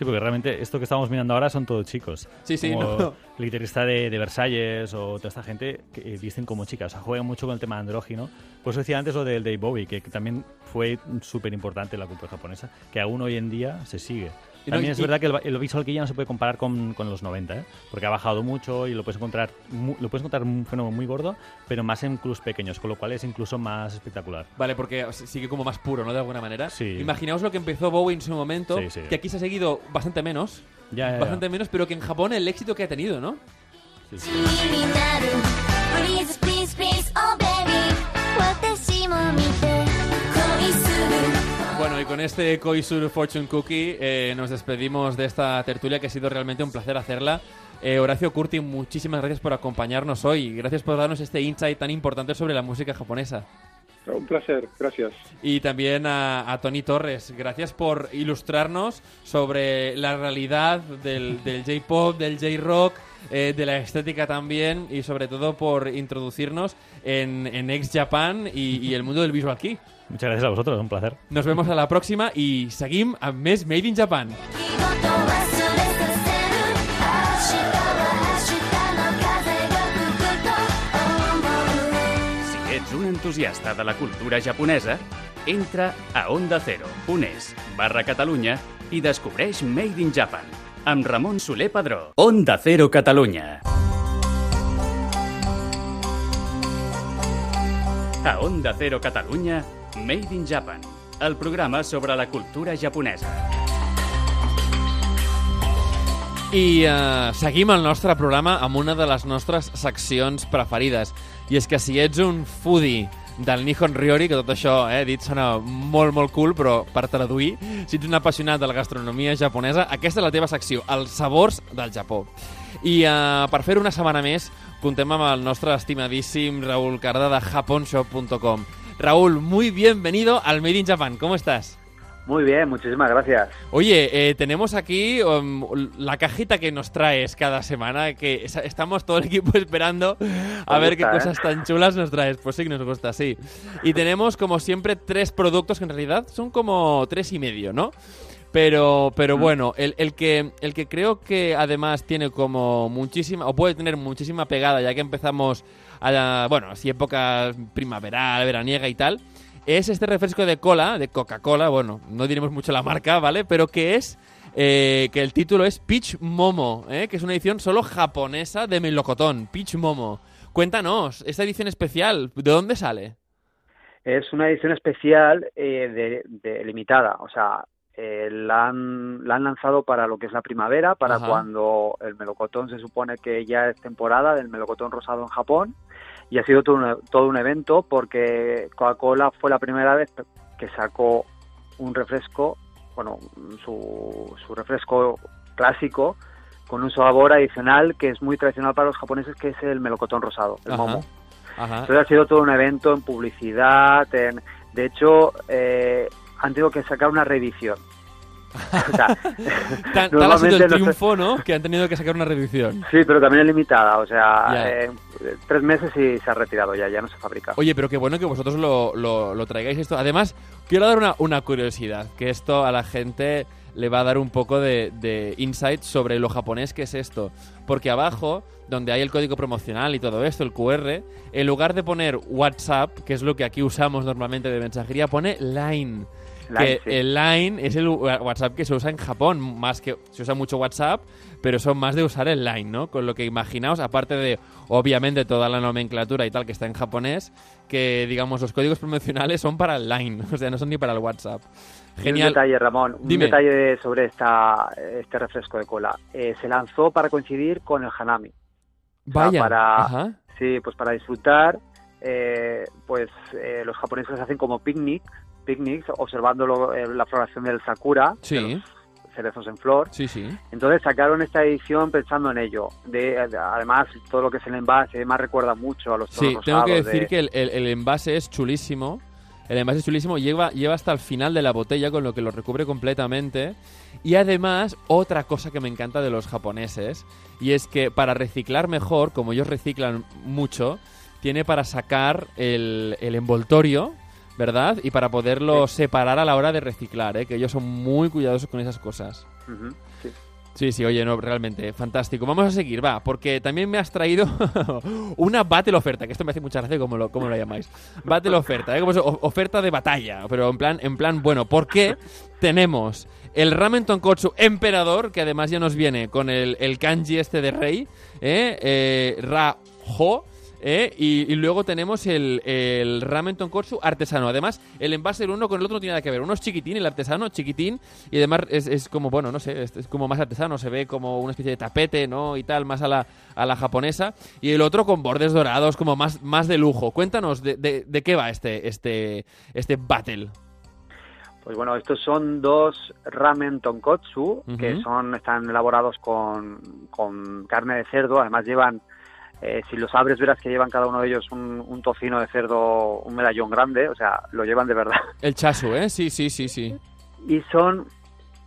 Sí, porque realmente esto que estamos mirando ahora son todos chicos. Sí, sí, Como no. el guitarrista de, de Versalles o toda esta gente que eh, visten como chicas. O sea, juegan mucho con el tema andrógino. Por eso decía antes lo del Dave Bowie, que, que también fue súper importante en la cultura japonesa, que aún hoy en día se sigue. Y no, También y- es verdad que el, el visual que ya no se puede comparar con, con los 90, ¿eh? porque ha bajado mucho y lo puedes encontrar mu- lo puedes encontrar un fenómeno muy gordo, pero más en clubs pequeños, con lo cual es incluso más espectacular. Vale, porque sigue como más puro, ¿no? De alguna manera. Sí. Imaginaos lo que empezó Bowie en su momento, Sí, sí. que aquí se ha seguido bastante menos. Ya, ya, ya. Bastante menos, pero que en Japón el éxito que ha tenido, ¿no? 気 con este Koisuru Fortune Cookie eh, nos despedimos de esta tertulia que ha sido realmente un placer hacerla. Eh, Horacio Curti, muchísimas gracias por acompañarnos hoy. Gracias por darnos este insight tan importante sobre la música japonesa. Un placer, gracias. Y también a, a Tony Torres, gracias por ilustrarnos sobre la realidad del, del J-pop, del J-rock, eh, de la estética también y sobre todo por introducirnos en, en Ex Japan y, y el mundo del visual kei. Muchas gracias a vosotros, un placer. Nos vemos a la próxima y seguim amb més Made in Japan. Si ets un entusiasta de la cultura japonesa, entra a Onda Cero, unes, barra Catalunya i descobreix Made in Japan amb Ramon Soler Padró. Onda Cero Catalunya. A Onda Cero Catalunya Made in Japan, el programa sobre la cultura japonesa. I uh, seguim el nostre programa amb una de les nostres seccions preferides. I és que si ets un foodie del Nihon Ryori, que tot això, eh, dit, sona molt, molt cool, però per traduir, si ets un apassionat de la gastronomia japonesa, aquesta és la teva secció, els sabors del Japó. I uh, per fer una setmana més, contem amb el nostre estimadíssim Raúl Carda de japonshop.com. Raúl, muy bienvenido al Made in Japan. ¿Cómo estás? Muy bien, muchísimas gracias. Oye, eh, tenemos aquí um, la cajita que nos traes cada semana, que es- estamos todo el equipo esperando a Nos ver qué gusta, ¿eh? cosas tan chulas nos traes. Pues sí que nos gusta, sí. Y tenemos como siempre tres productos que en realidad son como tres y medio, ¿no? Pero, pero bueno, el, el que, el que creo que además tiene como muchísima, o puede tener muchísima pegada, ya que empezamos a, la- bueno, así época primaveral, veraniega y tal, es este refresco de cola, de Coca-Cola, bueno, no diremos mucho la marca, ¿vale? Pero que es, eh, que el título es Peach Momo, ¿eh? que es una edición solo japonesa de melocotón, Peach Momo. Cuéntanos, esta edición especial, ¿de dónde sale? Es una edición especial eh, de, de limitada, o sea, eh, la, han, la han lanzado para lo que es la primavera, para Ajá. cuando el melocotón se supone que ya es temporada del melocotón rosado en Japón, y ha sido todo un, todo un evento porque Coca-Cola fue la primera vez que sacó un refresco, bueno, su, su refresco clásico con un sabor adicional que es muy tradicional para los japoneses, que es el melocotón rosado, el Ajá. momo. Ajá. Entonces ha sido todo un evento en publicidad. en- de hecho, eh, han tenido que sacar una reedición O sea, Tan, tal ha sido el triunfo, ¿no? Que han tenido que sacar una reducción. Sí, pero también es limitada, o sea, eh, tres meses y se ha retirado ya, ya no se fabrica. Oye, pero qué bueno que vosotros lo, lo- lo traigáis esto. Además, quiero dar una, una curiosidad, que esto a la gente le va a dar un poco de, de insight sobre lo japonés que es esto. Porque abajo, donde hay el código promocional y todo esto, el QR, en lugar de poner WhatsApp, que es lo que aquí usamos normalmente de mensajería, pone Line. Line, que sí. el Line es el WhatsApp que se usa en Japón, más que se usa mucho WhatsApp, pero son más de usar el Line, ¿no? Con lo que imaginaos, aparte de obviamente toda la nomenclatura y tal que está en japonés, que digamos los códigos promocionales son para el Line, o sea, no son ni para el WhatsApp. Y Un Genial. detalle, Ramón, un Dime. detalle sobre esta, este refresco de cola. Eh, se lanzó para coincidir con el Hanami. O sea, Vaya. para, Ajá. Sí, pues para disfrutar, eh, pues eh, los japoneses hacen como picnic, picnics, observando lo- eh, la floración del sakura, de los cerezos en flor. sí, sí. Entonces sacaron esta edición pensando en ello. De, además, todo lo que es el envase más recuerda mucho a los Sí, tengo que decir de- que el, el- el envase es chulísimo. El envase es chulísimo, lleva, lleva hasta el final de la botella, con lo que lo recubre completamente. Y además, otra cosa que me encanta de los japoneses, y es que para reciclar mejor, como ellos reciclan mucho, tiene para sacar el, el envoltorio, ¿verdad? Y para poderlo separar a la hora de reciclar, ¿eh? que ellos son muy cuidadosos con esas cosas. Sí. Sí, sí, oye, no, realmente, fantástico. Vamos a seguir, va, porque también me has traído una battle oferta, que esto me hace mucha gracia como lo, como lo llamáis. Battle oferta, ¿eh? Como es o- oferta de batalla, pero en plan, en plan bueno, porque tenemos el ramen tonkotsu emperador, que además ya nos viene con el, el kanji este de rey, ¿eh? Eh, Ra-ho, ¿eh? Y, y luego tenemos el, el ramen tonkotsu artesano. Además, el envase el uno con el otro no tiene nada que ver. Uno es chiquitín, el artesano chiquitín, y además es, es como, bueno, no sé, es, es como más artesano, se ve como una especie de tapete, ¿no? Y tal, más a la, a la japonesa. Y el otro con bordes dorados, como más, más de lujo. Cuéntanos de, de- de qué va este, este, este battle. Pues bueno, estos son dos ramen tonkotsu que son están elaborados con, con carne de cerdo. Además llevan, eh, si los abres verás que llevan cada uno de ellos un, un tocino de cerdo, un medallón grande. O sea, lo llevan de verdad. El chasu, ¿eh? Sí, sí, sí, sí. Y son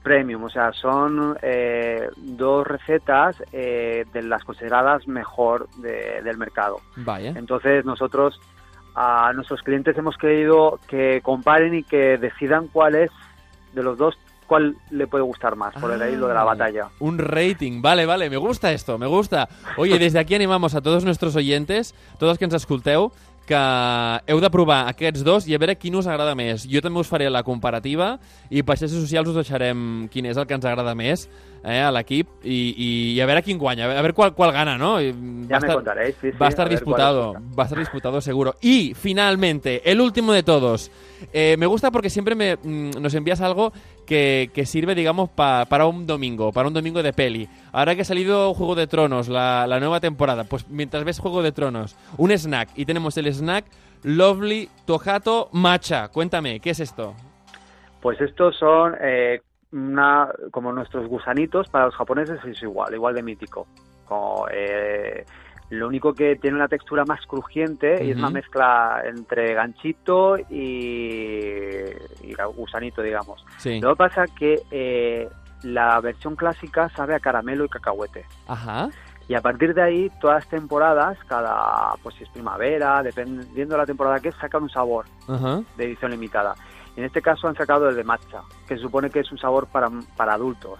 premium, o sea, son eh, dos recetas eh, de las consideradas mejor de- del mercado. Vaya. Entonces nosotros a nuestros clientes hemos querido que comparen y que decidan cuál es de los dos cuál le puede gustar más por el hilo de la batalla. Un rating, vale, vale, me gusta esto, me gusta. Oye, desde aquí animamos a todos nuestros oyentes, todos que ens escolteu, que heu de provar aquests dos i a veure quin us agrada més. Jo també us faré la comparativa i per xarxes socials us deixarem quin és el que ens agrada més eh, a l'equip i, i, i a veure quin guanya, a veure qual, qual gana, ¿no? I Ya me contaréis, sí, sí, va a estar a disputado, va a estar disputado seguro. Y finalmente, el último de todos. Eh, me gusta porque siempre me, mm, nos envías algo que, que sirve, digamos, pa- para un domingo, para un domingo de peli. Ahora que ha salido Juego de Tronos, la, la nueva temporada, pues mientras ves Juego de Tronos, un snack. Y tenemos el snack Lovely Tojato Matcha. Cuéntame, ¿qué es esto? Pues estos son eh, una, como nuestros gusanitos, para los japoneses es igual, igual de mítico. Como, eh, lo único que tiene una textura más crujiente y es una mezcla entre ganchito y, y gusanito, digamos. Sí. Lo que pasa que eh, la versión clásica sabe a caramelo y cacahuete. Ajá. Y a partir de ahí, todas las temporadas, cada, pues si es primavera, dependiendo de la temporada que es, sacan un sabor de edición limitada. En este caso han sacado el de matcha, que se supone que es un sabor para, para adultos.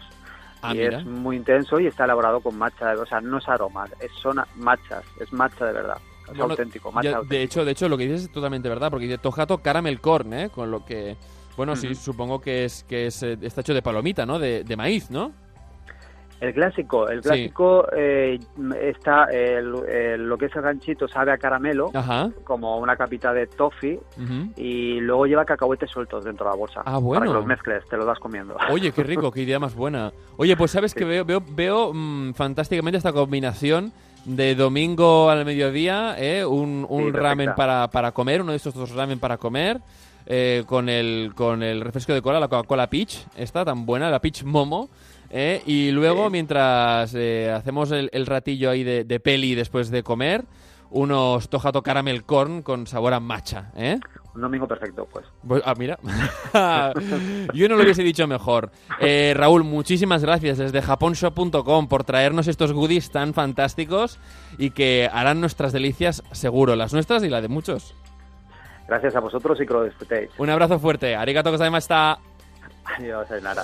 Ah, y mira. es muy intenso y está elaborado con matcha, o sea, no es aroma, es, son matchas, es matcha de verdad. Es Bueno, auténtico, matcha ya, auténtico. de hecho, de hecho, lo que dices es totalmente verdad, porque dice Tojato Caramel Corn, ¿eh? Con lo que... Bueno, sí, supongo que es que es, eh, está hecho de palomita, ¿no? De, de maíz, ¿no? El clásico, el Sí. clásico eh, está, el- el- lo que es el ganchito sabe a caramelo, Ajá. como una capita de toffee, y luego lleva cacahuetes sueltos dentro de la bolsa. Ah, bueno. Para que los mezcles, te los vas comiendo. Oye, qué rico, qué idea más buena. Oye, pues sabes que veo, veo, veo mm, fantásticamente esta combinación de domingo al mediodía, ¿eh? un, Sí, ramen para, para comer, uno de estos dos ramen para comer, eh, con, el, con el refresco de cola, la Coca-Cola Peach, esta tan buena, la Peach Momo. ¿Eh? Y luego, Sí. mientras eh, hacemos el, el ratillo ahí de, de peli después de comer, unos Tojato Caramel Corn con sabor a matcha, ¿eh? Un domingo perfecto, pues. Pues, ah, mira. Yo no lo hubiese dicho mejor. Eh, Raúl, muchísimas gracias desde japonshop.com por traernos estos goodies tan fantásticos y que harán nuestras delicias seguro, las nuestras y la de muchos. Gracias a vosotros y que lo disfrutéis. Un abrazo fuerte. Arigato gozaimashita. Adiós, Nara.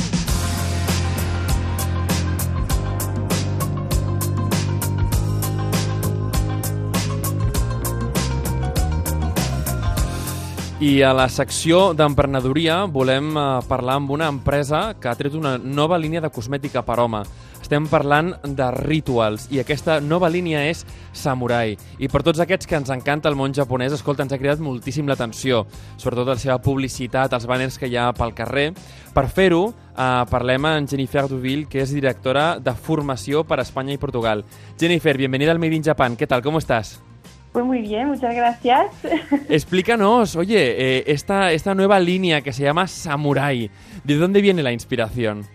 I a la secció d'emprenedoria volem eh, parlar amb una empresa que ha tret una nova línia de cosmètica per home. Estem parlant de rituals i aquesta nova línia és Samurai. I per tots aquests que ens encanta el món japonès, escolta, ens ha cridat moltíssim l'atenció, sobretot la seva publicitat, els banners que hi ha pel carrer. Per fer-ho, eh, parlem amb Jennifer Duville, que és directora de formació per a Espanya i Portugal. Jennifer, bienvenida al Made in Japan. ¿Qué tal? ¿Cómo estás? Pues muy bien, muchas gracias. Explícanos, oye, eh, esta, esta nueva línea que se llama Samurai, ¿de dónde viene la inspiración?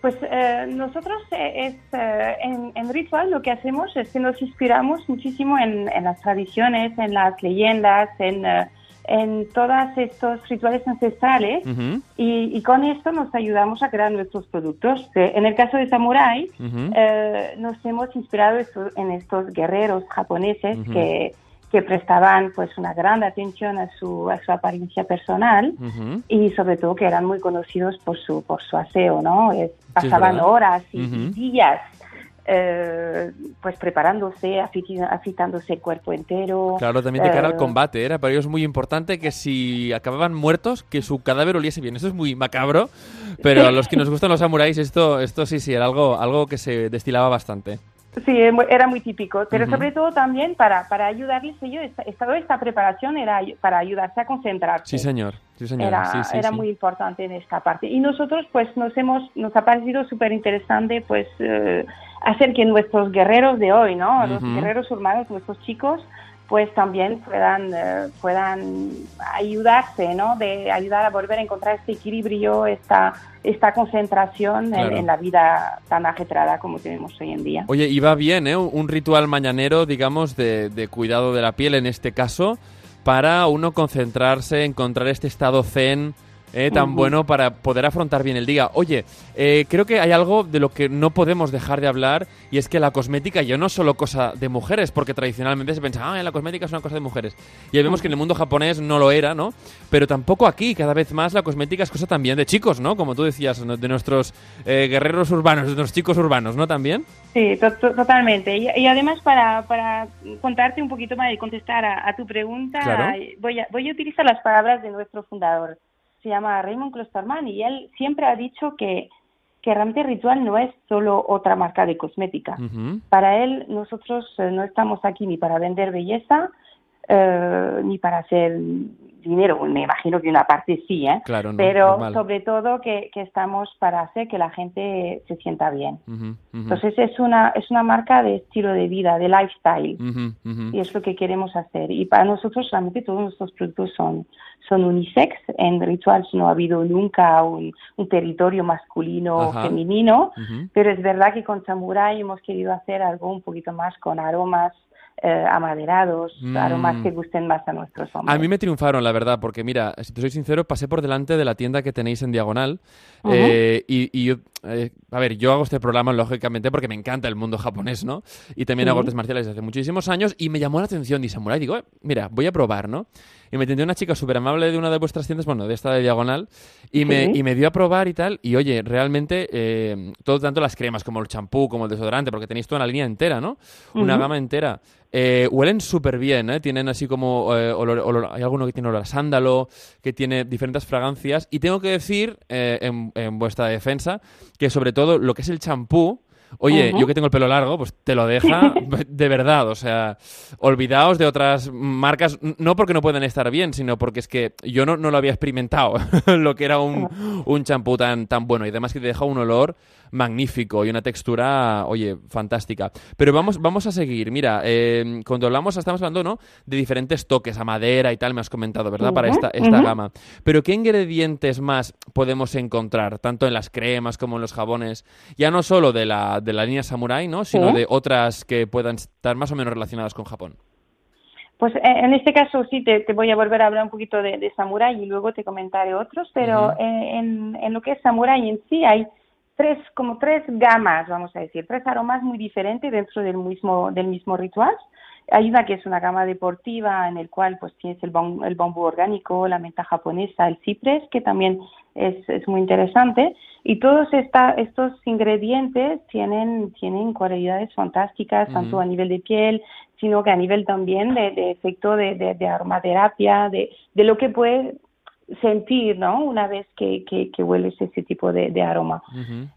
Pues eh, nosotros eh, es, eh, en, en Ritual lo que hacemos es que nos inspiramos muchísimo en, en las tradiciones, en las leyendas, en, eh, en todos estos rituales ancestrales y, y con esto nos ayudamos a crear nuestros productos. Eh, en el caso de Samurai, eh, nos hemos inspirado en estos guerreros japoneses que, que prestaban pues una gran atención a su, a su apariencia personal y sobre todo que eran muy conocidos por su por su aseo, ¿no? Es- pasaban horas y días eh, pues preparándose, afitándose el cuerpo entero. Claro, también de cara al Eh, combate. Era para ellos muy importante que si acababan muertos, que su cadáver oliese bien. Esto es muy macabro, pero a los que nos gustan los samuráis, esto, esto sí, sí, era algo, algo que se destilaba bastante. Sí, era muy típico, pero Ujú. sobre todo también para, para ayudarles ellos, esta, esta- toda esta preparación era para ayudarse a concentrarse. Sí, señor. Sí, señor. Era, Sí, sí, era muy importante en esta parte. Y nosotros, pues, nos hemos, nos ha parecido súper interesante, pues, eh, hacer que nuestros guerreros de hoy, ¿no? Los guerreros urbanos, nuestros chicos, pues también puedan, eh, puedan ayudarse, ¿no? De ayudar a volver a encontrar este equilibrio, esta, esta concentración en- en, la vida tan ajetrada como tenemos hoy en día. Oye, y va bien, ¿eh? Un ritual mañanero, digamos, de, de cuidado de la piel en este caso, para uno concentrarse, encontrar este estado zen eh, tan bueno para poder afrontar bien el día. Oye, eh, creo que hay algo de lo que no podemos dejar de hablar y es que la cosmética ya no es solo cosa de mujeres, porque tradicionalmente se piensa, ah, la cosmética es una cosa de mujeres. Y ya vemos que en el mundo japonés no lo era, ¿no? Pero tampoco aquí, cada vez más la cosmética es cosa también de chicos, ¿no? Como tú decías, de nuestros eh, guerreros urbanos, de nuestros chicos urbanos, ¿no? También. Sí, to- to- totalmente. Y, y además, para, para contarte un poquito más y contestar a, a tu pregunta, Claro. voy, a, voy a utilizar las palabras de nuestro fundador. Se llama Raymond Klosterman y él siempre ha dicho que, que realmente Ritual no es solo otra marca de cosmética. Para él, nosotros eh, no estamos aquí ni para vender belleza, eh, ni para hacer dinero. Me imagino que una parte sí, ¿eh? Claro, no, Pero normal. sobre todo que, que estamos para hacer que la gente se sienta bien. Entonces es una, es una marca de estilo de vida, de lifestyle. Y es lo que queremos hacer. Y para nosotros realmente todos nuestros productos son, son unisex. En Rituals no ha habido nunca un, un territorio masculino o femenino. Pero es verdad que con Samurai hemos querido hacer algo un poquito más con aromas eh, amaderados, Mm. aromas que gusten más a nuestros hombres. A mí me triunfaron, la verdad, porque mira, si te soy sincero, pasé por delante de la tienda que tenéis en Diagonal eh, y, y yo, eh, a ver, yo hago este programa lógicamente porque me encanta el mundo japonés, ¿no? Y también hago artes marciales desde hace muchísimos años y me llamó la atención de Samurai. Digo, eh, mira, voy a probar, ¿no? Y me atendió una chica súper amable de una de vuestras tiendas, bueno, de esta de Diagonal, y, me, y me dio a probar y tal. Y oye, realmente, eh, todo tanto las cremas como el champú, como el desodorante, porque tenéis toda una línea entera, ¿no? Una gama entera. Eh, huelen súper bien, ¿eh? Tienen así como eh, olor, olor- hay alguno que tiene olor a sándalo, que tiene diferentes fragancias. Y tengo que decir, eh, en, en vuestra defensa, que sobre todo lo que es el champú, Oye, yo que tengo el pelo largo, pues te lo deja de verdad. O sea, olvidaos de otras marcas, no porque no puedan estar bien, sino porque es que yo no, no lo había experimentado, lo que era un, un champú tan, tan bueno. Y además que te deja un olor magnífico y una textura, oye, fantástica. Pero vamos, vamos a seguir. Mira, eh, cuando hablamos, estamos hablando, ¿no? De diferentes toques, a madera y tal, me has comentado, ¿verdad? Para esta, esta gama. Pero ¿qué ingredientes más podemos encontrar, tanto en las cremas como en los jabones? Ya no solo de la, de la línea Samurai, ¿no? Sino Sí. de otras que puedan estar más o menos relacionadas con Japón. Pues eh, en este caso sí, te, te voy a volver a hablar un poquito de, de Samurai y luego te comentaré otros, pero en, en lo que es Samurai en sí hay tres, como tres gamas, vamos a decir, tres aromas muy diferentes dentro del mismo, del mismo ritual. Hay una que es una gama deportiva en el cual pues tienes el, bam- el bambú orgánico, la menta japonesa, el ciprés, que también es, es muy interesante. Y todos esta, estos ingredientes tienen, tienen cualidades fantásticas, tanto Ujú. a nivel de piel, sino que a nivel también de, de efecto de, de, de aromaterapia, de, de lo que puedes sentir, ¿no? Una vez que, que, que hueles ese tipo de, de aroma.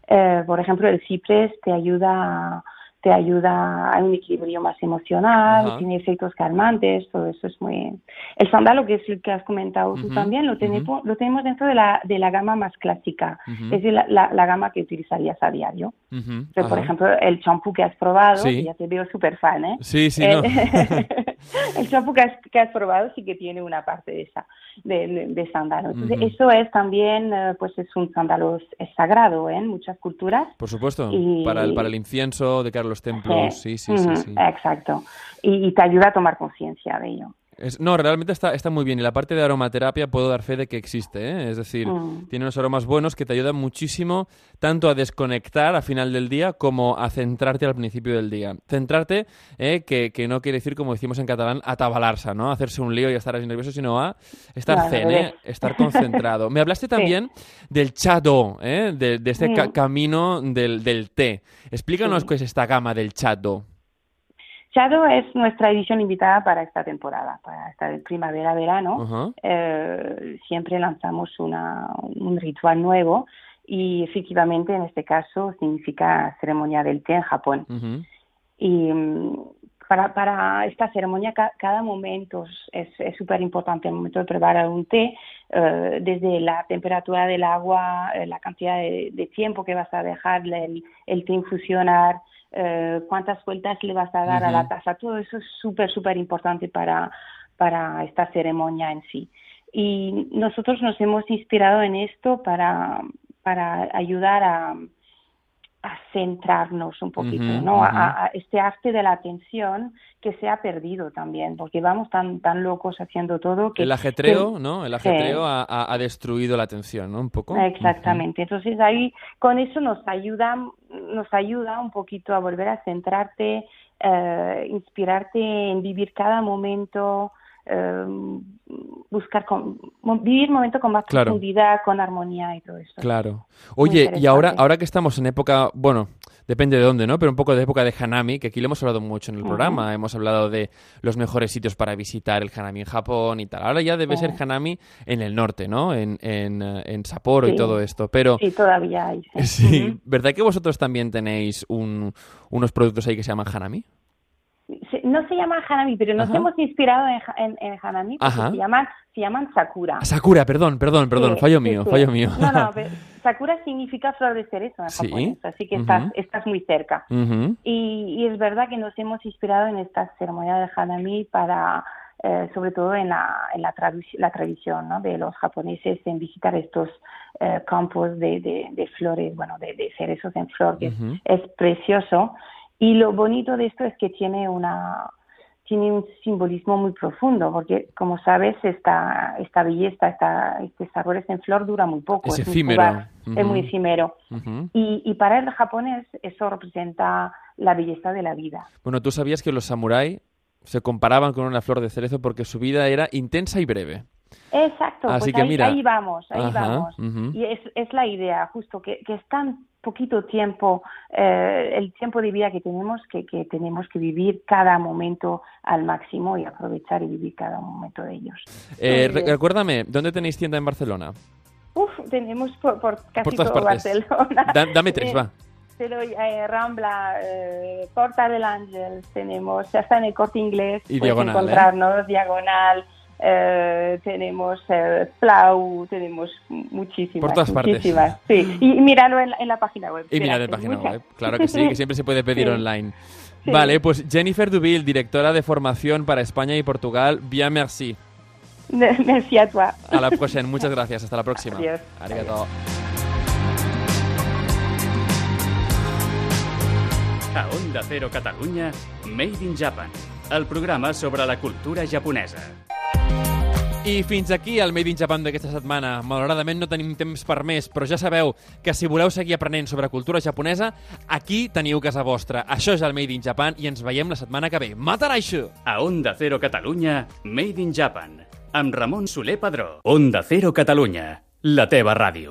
Eh, por ejemplo, el ciprés te ayuda, te ayuda a un equilibrio más emocional, Ajá. tiene efectos calmantes, todo eso es muy... El sándalo, que es el que has comentado tú Ujú, también, lo tenemos, lo tenemos dentro de la, de la gama más clásica, es la, la, la gama que utilizarías a diario. Por ejemplo, el champú que has probado, Sí. que ya te veo súper fan, ¿eh? Sí, sí, Eh, no. el champú que has, que has probado sí que tiene una parte de esa, de, de- de sándalo. Entonces, eso es también, eh, pues es un sándalo es sagrado ¿eh? en muchas culturas. Por supuesto, Y- para, el, para el incienso de cara a los templos, sí, sí, sí. Ujú, sí. Exacto. Y, y te ayuda a tomar conciencia de ello. Es- no, realmente está, está muy bien. Y la parte de aromaterapia puedo dar fe de que existe. ¿eh? Es decir, Mm. tiene unos aromas buenos que te ayudan muchísimo tanto a desconectar a final del día como a centrarte al principio del día. Centrarte, ¿eh? que, que no quiere decir, como decimos en catalán, atabalarse, ¿no? Hacerse un lío y estar así nervioso, sino a estar al zen, ¿eh? estar concentrado. Me hablaste Sí. también del chado, ¿eh? de, de este ca- Mm. camino del, del té. Explícanos Sí. qué es esta gama del chado. Shadow es nuestra edición invitada para esta temporada, para esta primavera-verano. Eh, siempre lanzamos una, un ritual nuevo y efectivamente en este caso significa ceremonia del té en Japón. Y mm, para, para esta ceremonia ca- cada momento es es súper importante el momento de preparar un té, eh, desde la temperatura del agua, eh, la cantidad de, de tiempo que vas a dejarle el, el té infusionar, eh, cuántas vueltas le vas a dar a la taza, todo eso es súper, súper importante para, para esta ceremonia en sí. Y nosotros nos hemos inspirado en esto para, para ayudar a, a centrarnos un poquito, ¿no? A- ujú. A, a este arte de la atención que se ha perdido también, porque vamos tan tan locos haciendo todo que El ajetreo, que- ¿no? El ajetreo ha destruido la atención, ¿no? Un poco. Exactamente. Entonces ahí con eso nos ayuda nos ayuda un poquito a volver a centrarte, eh, inspirarte en vivir cada momento, eh, buscar con, vivir momento con más Claro. profundidad, con armonía y todo eso. Claro. Oye, y ahora, ahora que estamos en época, bueno, depende de dónde, ¿no? Pero un poco de época de Hanami, que aquí lo hemos hablado mucho en el programa. Hemos hablado de los mejores sitios para visitar el Hanami en Japón y tal. Ahora ya debe ser Hanami en el norte, ¿no? En, en, eh, en Sapporo y todo esto. Pero, Sí, todavía hay. sí. ¿verdad que vosotros también tenéis un- unos productos ahí que se llaman Hanami? No se llama Hanami, pero nos Ajá. hemos inspirado en, en, en Hanami porque se llaman, se llaman Sakura. Sakura, perdón, perdón, perdón. Sí, fallo sí, mío, sí. fallo mío. No, no, pero Sakura significa flor de cerezo en japonés, así que estás, estás muy cerca. Y, y es verdad que nos hemos inspirado en esta ceremonia de Hanami para, eh, sobre todo en la, en la, tradición ¿no? de los japoneses en visitar estos eh, campos de, de, de flores, bueno, de, de cerezos en flor, que es, precioso. Y lo bonito de esto es que tiene una tiene un simbolismo muy profundo, porque como sabes, esta, esta belleza, esta, este en flor dura muy poco. Es muy efímero. fugaz, Es Ujú. muy efímero. Ujú. Y, y para el japonés eso representa la belleza de la vida. Bueno, tú sabías que los samurái se comparaban con una flor de cerezo porque su vida era intensa y breve. Exacto, Así pues que ahí, mira. ahí vamos, ahí Ajá, vamos. Y es, es la idea, justo, que, que es tan poquito tiempo, eh, el tiempo de vida que tenemos, que, que tenemos que vivir cada momento al máximo y aprovechar y vivir cada momento de ellos. Eh, Entonces, recuérdame, ¿dónde tenéis tienda en Barcelona? Uf, tenemos por, por casi Por todo partes. Barcelona. Da- dame tres, Eh, va. Pero eh, Rambla, eh, Porta del Ángel, tenemos, ya está en el corte inglés, Y Diagonal, ¿eh? encontrarnos, Diagonal, eh, tenemos eh, Flau, tenemos muchísimas. Por todas partes. muchísimas, Sí, y, y míralo en la, en la página web. Y mira de Espera, página muchas. web, claro que sí, que siempre se puede pedir Sí. online. Sí. Vale, pues Jennifer Dubil, directora de formación para España y Portugal, bien merci. Merci a toi. A la próxima, muchas gracias, hasta la próxima. Adiós. Arigato. A Onda Cero Catalunya, Made in Japan, el programa sobre la cultura japonesa. I fins aquí el Made in Japan d'aquesta setmana. Malauradament no tenim temps per més, però ja sabeu que si voleu seguir aprenent sobre cultura japonesa, aquí teniu casa vostra. Això és el Made in Japan i ens veiem la setmana que ve. Mataraixo! A Onda Cero Catalunya, Made in Japan, amb Ramon Soler Padró. Onda Cero Catalunya, la teva ràdio.